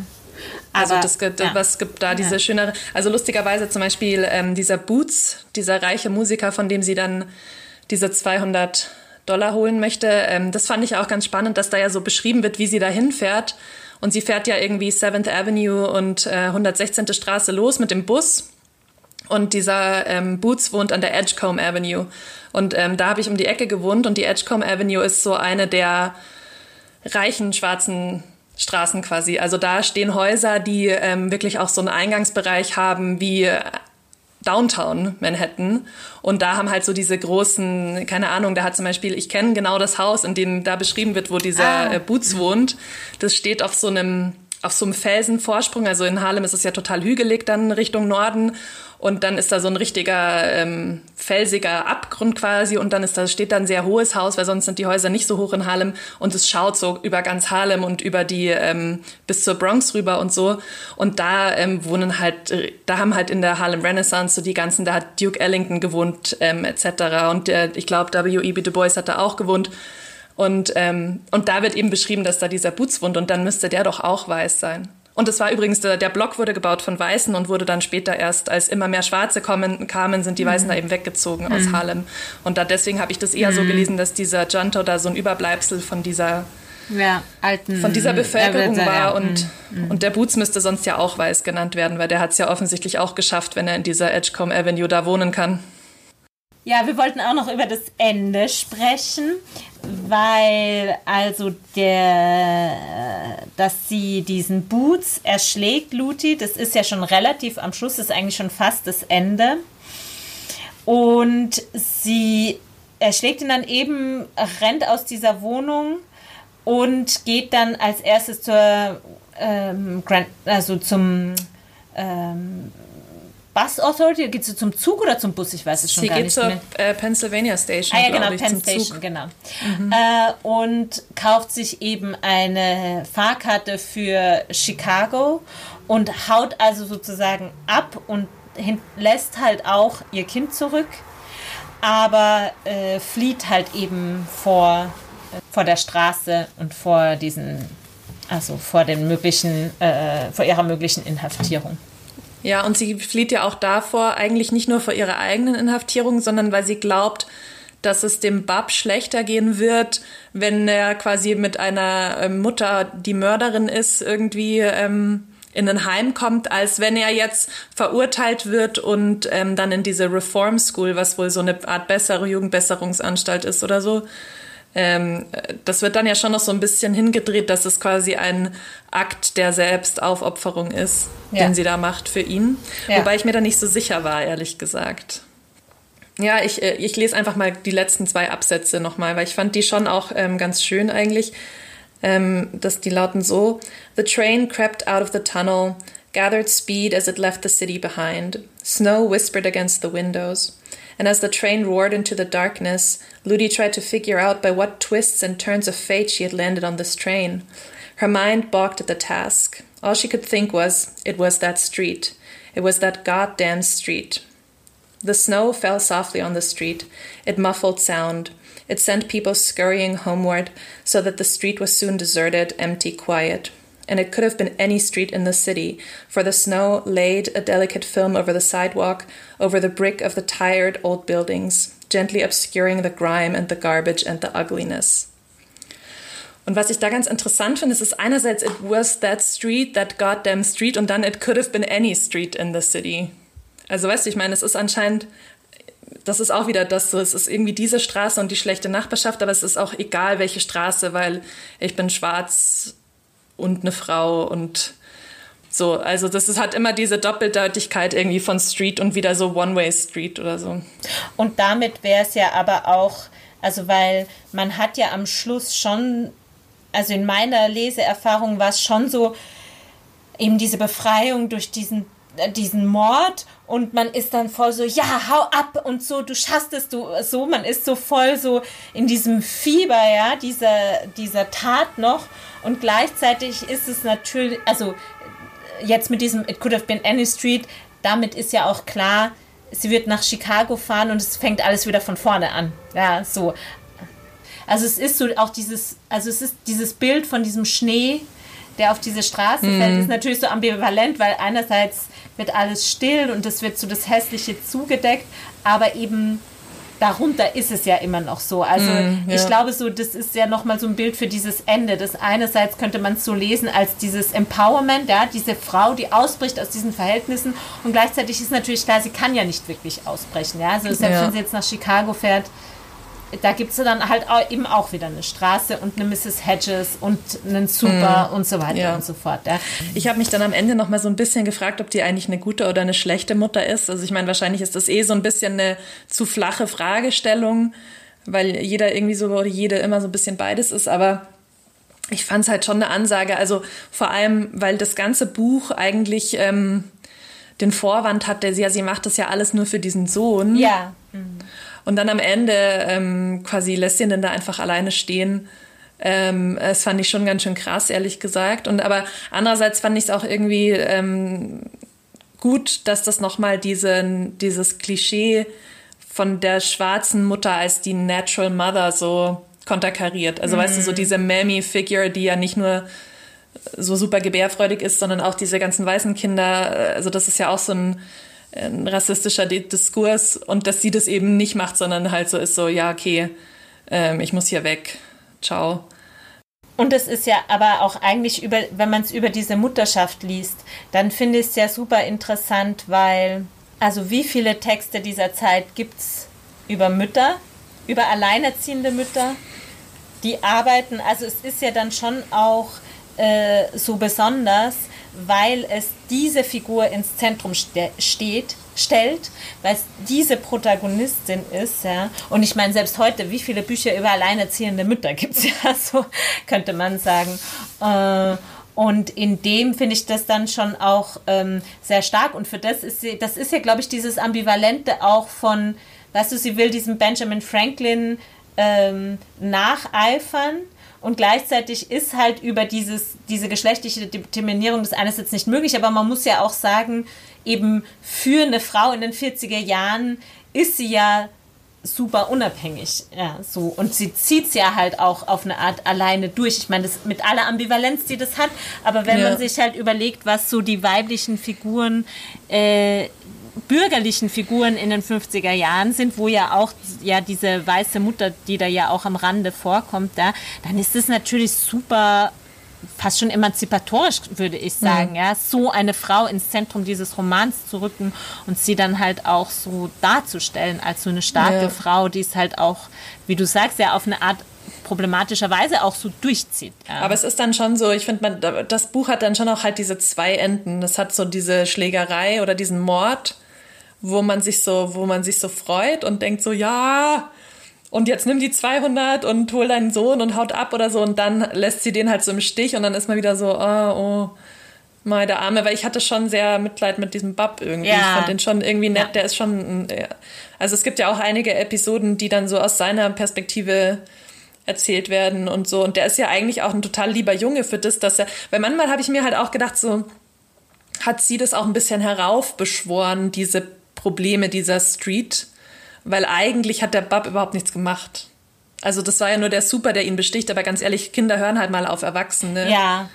A: Also das gibt, ja. was gibt da diese ja. schönere, also lustigerweise zum Beispiel ähm, dieser Boots, dieser reiche Musiker, von dem sie dann diese 200 Dollar holen möchte, ähm, das fand ich auch ganz spannend, dass da ja so beschrieben wird, wie sie da hinfährt. Und sie fährt ja irgendwie 7th Avenue und äh, 116. Straße los mit dem Bus. Und dieser ähm, Boots wohnt an der Edgecombe Avenue. Und ähm, da habe ich um die Ecke gewohnt und die Edgecombe Avenue ist so eine der reichen schwarzen Straßen quasi. Also da stehen Häuser, die ähm, wirklich auch so einen Eingangsbereich haben wie Downtown Manhattan. Und da haben halt so diese großen, keine Ahnung, da hat zum Beispiel, ich kenne genau das Haus, in dem da beschrieben wird, wo dieser ah. äh, Boots wohnt. Das steht auf so einem auf so einem Felsenvorsprung. Also in Harlem ist es ja total hügelig dann Richtung Norden. Und dann ist da so ein richtiger ähm, felsiger Abgrund quasi. Und dann ist da steht da ein sehr hohes Haus, weil sonst sind die Häuser nicht so hoch in Harlem. Und es schaut so über ganz Harlem und über die ähm, bis zur Bronx rüber und so. Und da ähm, wohnen halt, da haben halt in der Harlem Renaissance so die ganzen, da hat Duke Ellington gewohnt ähm, etc. Und äh, ich glaube, W.E.B. Du Bois hat da auch gewohnt. Und, ähm, und da wird eben beschrieben, dass da dieser Boots wohnt und dann müsste der doch auch weiß sein. Und es war übrigens, der, der Block wurde gebaut von Weißen und wurde dann später erst, als immer mehr Schwarze kommen, kamen, sind die Weißen mhm. da eben weggezogen aus mhm. Harlem. Und da deswegen habe ich das eher mhm. so gelesen, dass dieser Junto da so ein Überbleibsel von dieser
C: ja, alten,
A: von dieser Bevölkerung war ja. und, mhm. und der Boots müsste sonst ja auch weiß genannt werden, weil der hat es ja offensichtlich auch geschafft, wenn er in dieser Edgecombe Avenue da wohnen kann.
C: Ja, wir wollten auch noch über das Ende sprechen, weil also der, dass sie diesen Boots erschlägt, Luti, das ist ja schon relativ am Schluss, ist eigentlich schon fast das Ende. Und sie erschlägt ihn dann eben, rennt aus dieser Wohnung und geht dann als erstes zur, ähm, Grand, also zum ähm, Bus Authority? Geht sie zum Zug oder zum Bus? Ich weiß es schon
A: sie
C: gar nicht.
A: Sie geht zur äh, Pennsylvania Station.
C: Ah ja, genau, ich, Penn Station, Zug. genau. Mhm. Äh, und kauft sich eben eine Fahrkarte für Chicago und haut also sozusagen ab und lässt halt auch ihr Kind zurück, aber äh, flieht halt eben vor, vor der Straße und vor diesen, also vor den möglichen, äh, vor ihrer möglichen Inhaftierung.
A: Ja, und sie flieht ja auch davor, eigentlich nicht nur vor ihrer eigenen Inhaftierung, sondern weil sie glaubt, dass es dem Bab schlechter gehen wird, wenn er quasi mit einer ähm, Mutter, die Mörderin ist, irgendwie ähm, in ein Heim kommt, als wenn er jetzt verurteilt wird und ähm, dann in diese Reform School, was wohl so eine Art bessere Jugendbesserungsanstalt ist oder so, ähm, das wird dann ja schon noch so ein bisschen hingedreht, dass es quasi ein Akt der Selbstaufopferung ist, ja. den sie da macht für ihn. Ja. Wobei ich mir da nicht so sicher war, ehrlich gesagt. Ja, ich, äh, ich lese einfach mal die letzten zwei Absätze nochmal, weil ich fand die schon auch ähm, ganz schön eigentlich. Ähm, dass die lauten so: The train crept out of the tunnel, gathered speed as it left the city behind. Snow whispered against the windows. And as the train roared into the darkness, Ludi tried to figure out by what twists and turns of fate she had landed on this train. Her mind balked at the task. All she could think was, it was that street. It was that goddamn street. The snow fell softly on the street. It muffled sound. It sent people scurrying homeward, so that the street was soon deserted, empty, quiet and it could have been any street in the city, for the snow laid a delicate film over the sidewalk, over the brick of the tired old buildings, gently obscuring the grime and the garbage and the ugliness. Und was ich da ganz interessant finde, ist, ist einerseits, it was that street, that goddamn street, und dann it could have been any street in the city. Also weißt du, ich meine, es ist anscheinend, das ist auch wieder das so, es ist irgendwie diese Straße und die schlechte Nachbarschaft, aber es ist auch egal, welche Straße, weil ich bin schwarz und eine Frau und so. Also das ist, hat immer diese Doppeldeutigkeit irgendwie von Street und wieder so One-Way-Street oder so.
C: Und damit wäre es ja aber auch, also weil man hat ja am Schluss schon, also in meiner Leseerfahrung war es schon so, eben diese Befreiung durch diesen diesen Mord und man ist dann voll so, ja, hau ab und so, du schaffst es, du so, man ist so voll so in diesem Fieber, ja, dieser, dieser Tat noch und gleichzeitig ist es natürlich, also jetzt mit diesem It Could Have Been Any Street, damit ist ja auch klar, sie wird nach Chicago fahren und es fängt alles wieder von vorne an, ja, so. Also es ist so auch dieses, also es ist dieses Bild von diesem Schnee, der auf diese Straße mhm. fällt, ist natürlich so ambivalent, weil einerseits wird alles still und es wird so das Hässliche zugedeckt, aber eben darunter ist es ja immer noch so. Also mm, ja. ich glaube so, das ist ja nochmal so ein Bild für dieses Ende. Das einerseits könnte man es so lesen als dieses Empowerment, ja, diese Frau, die ausbricht aus diesen Verhältnissen und gleichzeitig ist natürlich klar, sie kann ja nicht wirklich ausbrechen. Ja, also selbst ja. wenn sie jetzt nach Chicago fährt, da gibt es dann halt auch, eben auch wieder eine Straße und eine Mrs. Hedges und einen Super mm. und so weiter ja. und so fort. Ja.
A: Ich habe mich dann am Ende noch mal so ein bisschen gefragt, ob die eigentlich eine gute oder eine schlechte Mutter ist. Also ich meine, wahrscheinlich ist das eh so ein bisschen eine zu flache Fragestellung, weil jeder irgendwie so oder jede immer so ein bisschen beides ist. Aber ich fand es halt schon eine Ansage. Also vor allem, weil das ganze Buch eigentlich ähm, den Vorwand hat, der sie ja, sie macht das ja alles nur für diesen Sohn.
C: Ja. Mhm.
A: Und dann am Ende ähm, quasi lässt sie ihn dann da einfach alleine stehen. Ähm, das fand ich schon ganz schön krass, ehrlich gesagt. Und aber andererseits fand ich es auch irgendwie ähm, gut, dass das nochmal diesen, dieses Klischee von der schwarzen Mutter als die Natural Mother so konterkariert. Also mhm. weißt du, so diese Mammy-Figure, die ja nicht nur so super gebärfreudig ist, sondern auch diese ganzen weißen Kinder. Also das ist ja auch so ein, ein rassistischer Diskurs und dass sie das eben nicht macht, sondern halt so ist so, ja, okay, ähm, ich muss hier weg. Ciao.
C: Und es ist ja aber auch eigentlich über, wenn man es über diese Mutterschaft liest, dann finde ich es ja super interessant, weil, also wie viele Texte dieser Zeit gibt es über Mütter, über alleinerziehende Mütter, die arbeiten. Also es ist ja dann schon auch äh, so besonders, weil es diese Figur ins Zentrum ste steht, stellt, weil es diese Protagonistin ist, ja. Und ich meine, selbst heute, wie viele Bücher über alleinerziehende Mütter gibt es ja, so könnte man sagen. Äh, und in dem finde ich das dann schon auch ähm, sehr stark. Und für das ist sie, das ist ja, glaube ich, dieses Ambivalente auch von, weißt du, sie will diesem Benjamin Franklin ähm, nacheifern und gleichzeitig ist halt über dieses, diese geschlechtliche Determinierung des eines jetzt nicht möglich, aber man muss ja auch sagen, eben für eine Frau in den 40er Jahren ist sie ja super unabhängig. Ja, so. Und sie zieht es ja halt auch auf eine Art alleine durch. Ich meine, das mit aller Ambivalenz, die das hat, aber wenn ja. man sich halt überlegt, was so die weiblichen Figuren äh, bürgerlichen Figuren in den 50er Jahren sind, wo ja auch ja diese weiße Mutter, die da ja auch am Rande vorkommt, da, dann ist es natürlich super fast schon emanzipatorisch, würde ich sagen, mhm. ja, so eine Frau ins Zentrum dieses Romans zu rücken und sie dann halt auch so darzustellen als so eine starke ja. Frau, die es halt auch, wie du sagst, ja auf eine Art problematischerweise auch so durchzieht. Ja.
A: Aber es ist dann schon so, ich finde, das Buch hat dann schon auch halt diese zwei Enden. Das hat so diese Schlägerei oder diesen Mord wo man sich so, wo man sich so freut und denkt so, ja, und jetzt nimm die 200 und hol deinen Sohn und haut ab oder so und dann lässt sie den halt so im Stich und dann ist man wieder so, oh, oh mal der Arme, weil ich hatte schon sehr Mitleid mit diesem Bub irgendwie. Ja. Ich fand den schon irgendwie nett, ja. der ist schon, also es gibt ja auch einige Episoden, die dann so aus seiner Perspektive erzählt werden und so und der ist ja eigentlich auch ein total lieber Junge für das, dass er, weil manchmal habe ich mir halt auch gedacht so, hat sie das auch ein bisschen heraufbeschworen, diese Probleme dieser Street, weil eigentlich hat der Bub überhaupt nichts gemacht. Also das war ja nur der Super, der ihn besticht, aber ganz ehrlich, Kinder hören halt mal auf Erwachsene.
C: Ja.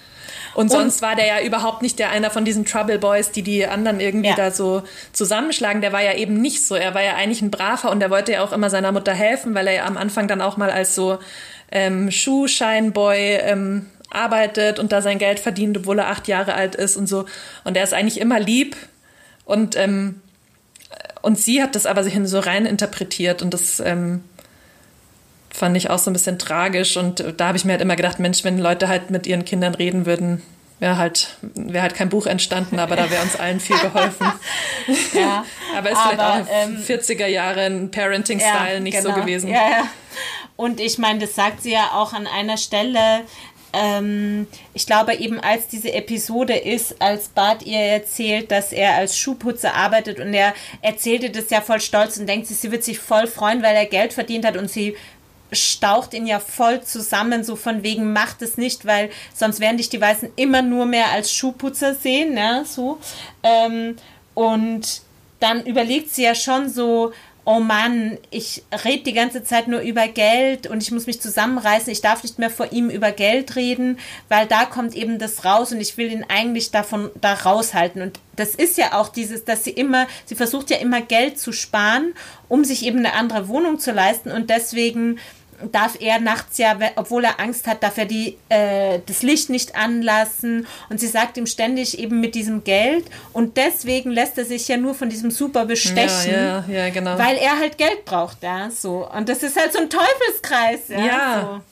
A: Und, und sonst war der ja überhaupt nicht der einer von diesen Trouble Boys, die die anderen irgendwie ja. da so zusammenschlagen. Der war ja eben nicht so. Er war ja eigentlich ein Braver und er wollte ja auch immer seiner Mutter helfen, weil er ja am Anfang dann auch mal als so ähm, Schuhscheinboy ähm, arbeitet und da sein Geld verdient, obwohl er acht Jahre alt ist und so. Und er ist eigentlich immer lieb und ähm, und sie hat das aber so rein interpretiert und das ähm, fand ich auch so ein bisschen tragisch. Und da habe ich mir halt immer gedacht, Mensch, wenn Leute halt mit ihren Kindern reden würden, wäre halt, wäre halt kein Buch entstanden, aber da wäre uns allen viel geholfen. ja, aber ist aber, vielleicht auch ähm, 40er Jahre ein Parenting-Style ja, nicht genau. so gewesen.
C: Ja, ja. Und ich meine, das sagt sie ja auch an einer Stelle, ähm, ich glaube eben, als diese Episode ist, als Bart ihr erzählt, dass er als Schuhputzer arbeitet und er erzählte das ja voll stolz und denkt, sie wird sich voll freuen, weil er Geld verdient hat und sie staucht ihn ja voll zusammen, so von wegen, macht es nicht, weil sonst werden dich die Weißen immer nur mehr als Schuhputzer sehen, ne, so. Ähm, und dann überlegt sie ja schon so, oh Mann, ich rede die ganze Zeit nur über Geld und ich muss mich zusammenreißen, ich darf nicht mehr vor ihm über Geld reden, weil da kommt eben das raus und ich will ihn eigentlich davon da raushalten. Und das ist ja auch dieses, dass sie immer, sie versucht ja immer Geld zu sparen, um sich eben eine andere Wohnung zu leisten und deswegen darf er nachts ja, obwohl er Angst hat, darf er die, äh, das Licht nicht anlassen. Und sie sagt ihm ständig eben mit diesem Geld. Und deswegen lässt er sich ja nur von diesem Super bestechen,
A: ja, ja, ja, genau.
C: weil er halt Geld braucht. Ja, so. Und das ist halt so ein Teufelskreis. Ja. ja. So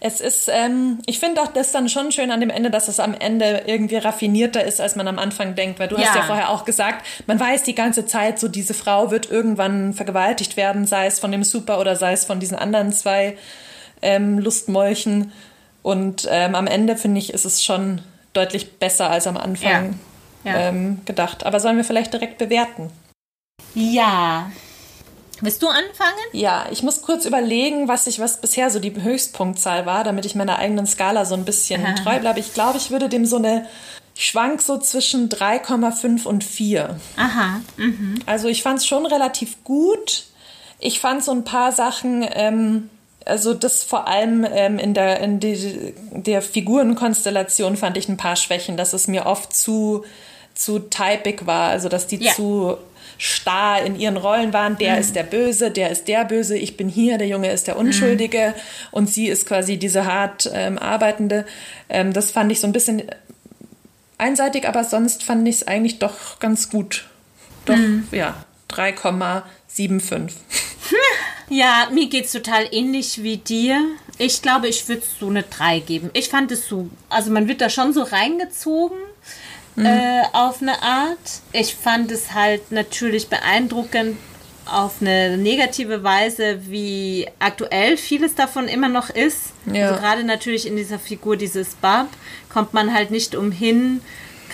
A: es ist, ähm, ich finde auch das dann schon schön an dem Ende, dass es am Ende irgendwie raffinierter ist, als man am Anfang denkt, weil du ja. hast ja vorher auch gesagt, man weiß die ganze Zeit, so diese Frau wird irgendwann vergewaltigt werden, sei es von dem Super oder sei es von diesen anderen zwei ähm, Lustmolchen. Und ähm, am Ende finde ich, ist es schon deutlich besser als am Anfang ja. Ja. Ähm, gedacht. Aber sollen wir vielleicht direkt bewerten?
C: Ja. Willst du anfangen?
A: Ja, ich muss kurz überlegen, was ich, was bisher so die Höchstpunktzahl war, damit ich meiner eigenen Skala so ein bisschen Aha. treu bleibe. Ich glaube, ich würde dem so eine ich schwank so zwischen 3,5 und 4.
C: Aha. Mhm.
A: Also ich fand es schon relativ gut. Ich fand so ein paar Sachen, ähm, also das vor allem ähm, in, der, in die, der Figurenkonstellation fand ich ein paar Schwächen, dass es mir oft zu, zu typig war, also dass die ja. zu starr in ihren Rollen waren. Der mhm. ist der Böse, der ist der Böse, ich bin hier, der Junge ist der Unschuldige mhm. und sie ist quasi diese hart ähm, arbeitende. Ähm, das fand ich so ein bisschen einseitig, aber sonst fand ich es eigentlich doch ganz gut. Doch, mhm. ja, 3,75.
C: Ja, mir geht es total ähnlich wie dir. Ich glaube, ich würde so eine 3 geben. Ich fand es so, also man wird da schon so reingezogen mhm. äh, auf eine Art. Ich fand es halt natürlich beeindruckend auf eine negative Weise, wie aktuell vieles davon immer noch ist. Ja. Also gerade natürlich in dieser Figur dieses Bab kommt man halt nicht umhin,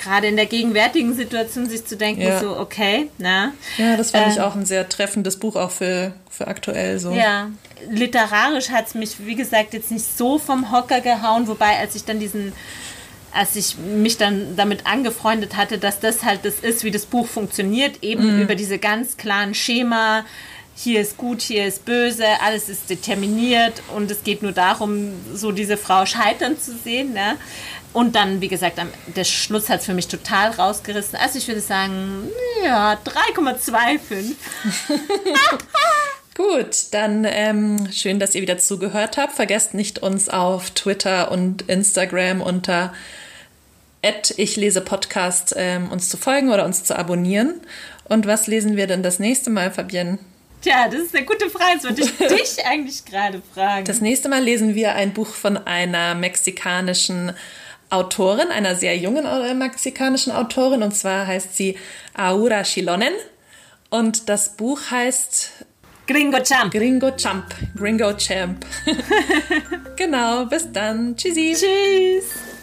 C: gerade in der gegenwärtigen Situation sich zu denken, ja. so, okay, na.
A: Ja, das fand ähm, ich auch ein sehr treffendes Buch, auch für, für aktuell so.
C: Ja, literarisch hat es mich, wie gesagt, jetzt nicht so vom Hocker gehauen, wobei, als ich dann diesen als ich mich dann damit angefreundet hatte, dass das halt das ist, wie das Buch funktioniert, eben mhm. über diese ganz klaren Schema, hier ist gut, hier ist böse, alles ist determiniert und es geht nur darum, so diese Frau scheitern zu sehen. Ne? Und dann, wie gesagt, der Schluss hat es für mich total rausgerissen. Also ich würde sagen, ja, 3,25.
A: Gut, dann ähm, schön, dass ihr wieder zugehört habt. Vergesst nicht, uns auf Twitter und Instagram unter ich lese Podcast ähm, uns zu folgen oder uns zu abonnieren. Und was lesen wir denn das nächste Mal, Fabienne?
C: Tja, das ist eine gute Frage. Das wollte ich dich eigentlich gerade fragen.
A: Das nächste Mal lesen wir ein Buch von einer mexikanischen Autorin, einer sehr jungen äh, mexikanischen Autorin, und zwar heißt sie Aura Chilonen. Und das Buch heißt
C: Gringo Champ.
A: Gringo Champ. Gringo Champ. genau, bis dann. Tschüssi.
C: Tschüss.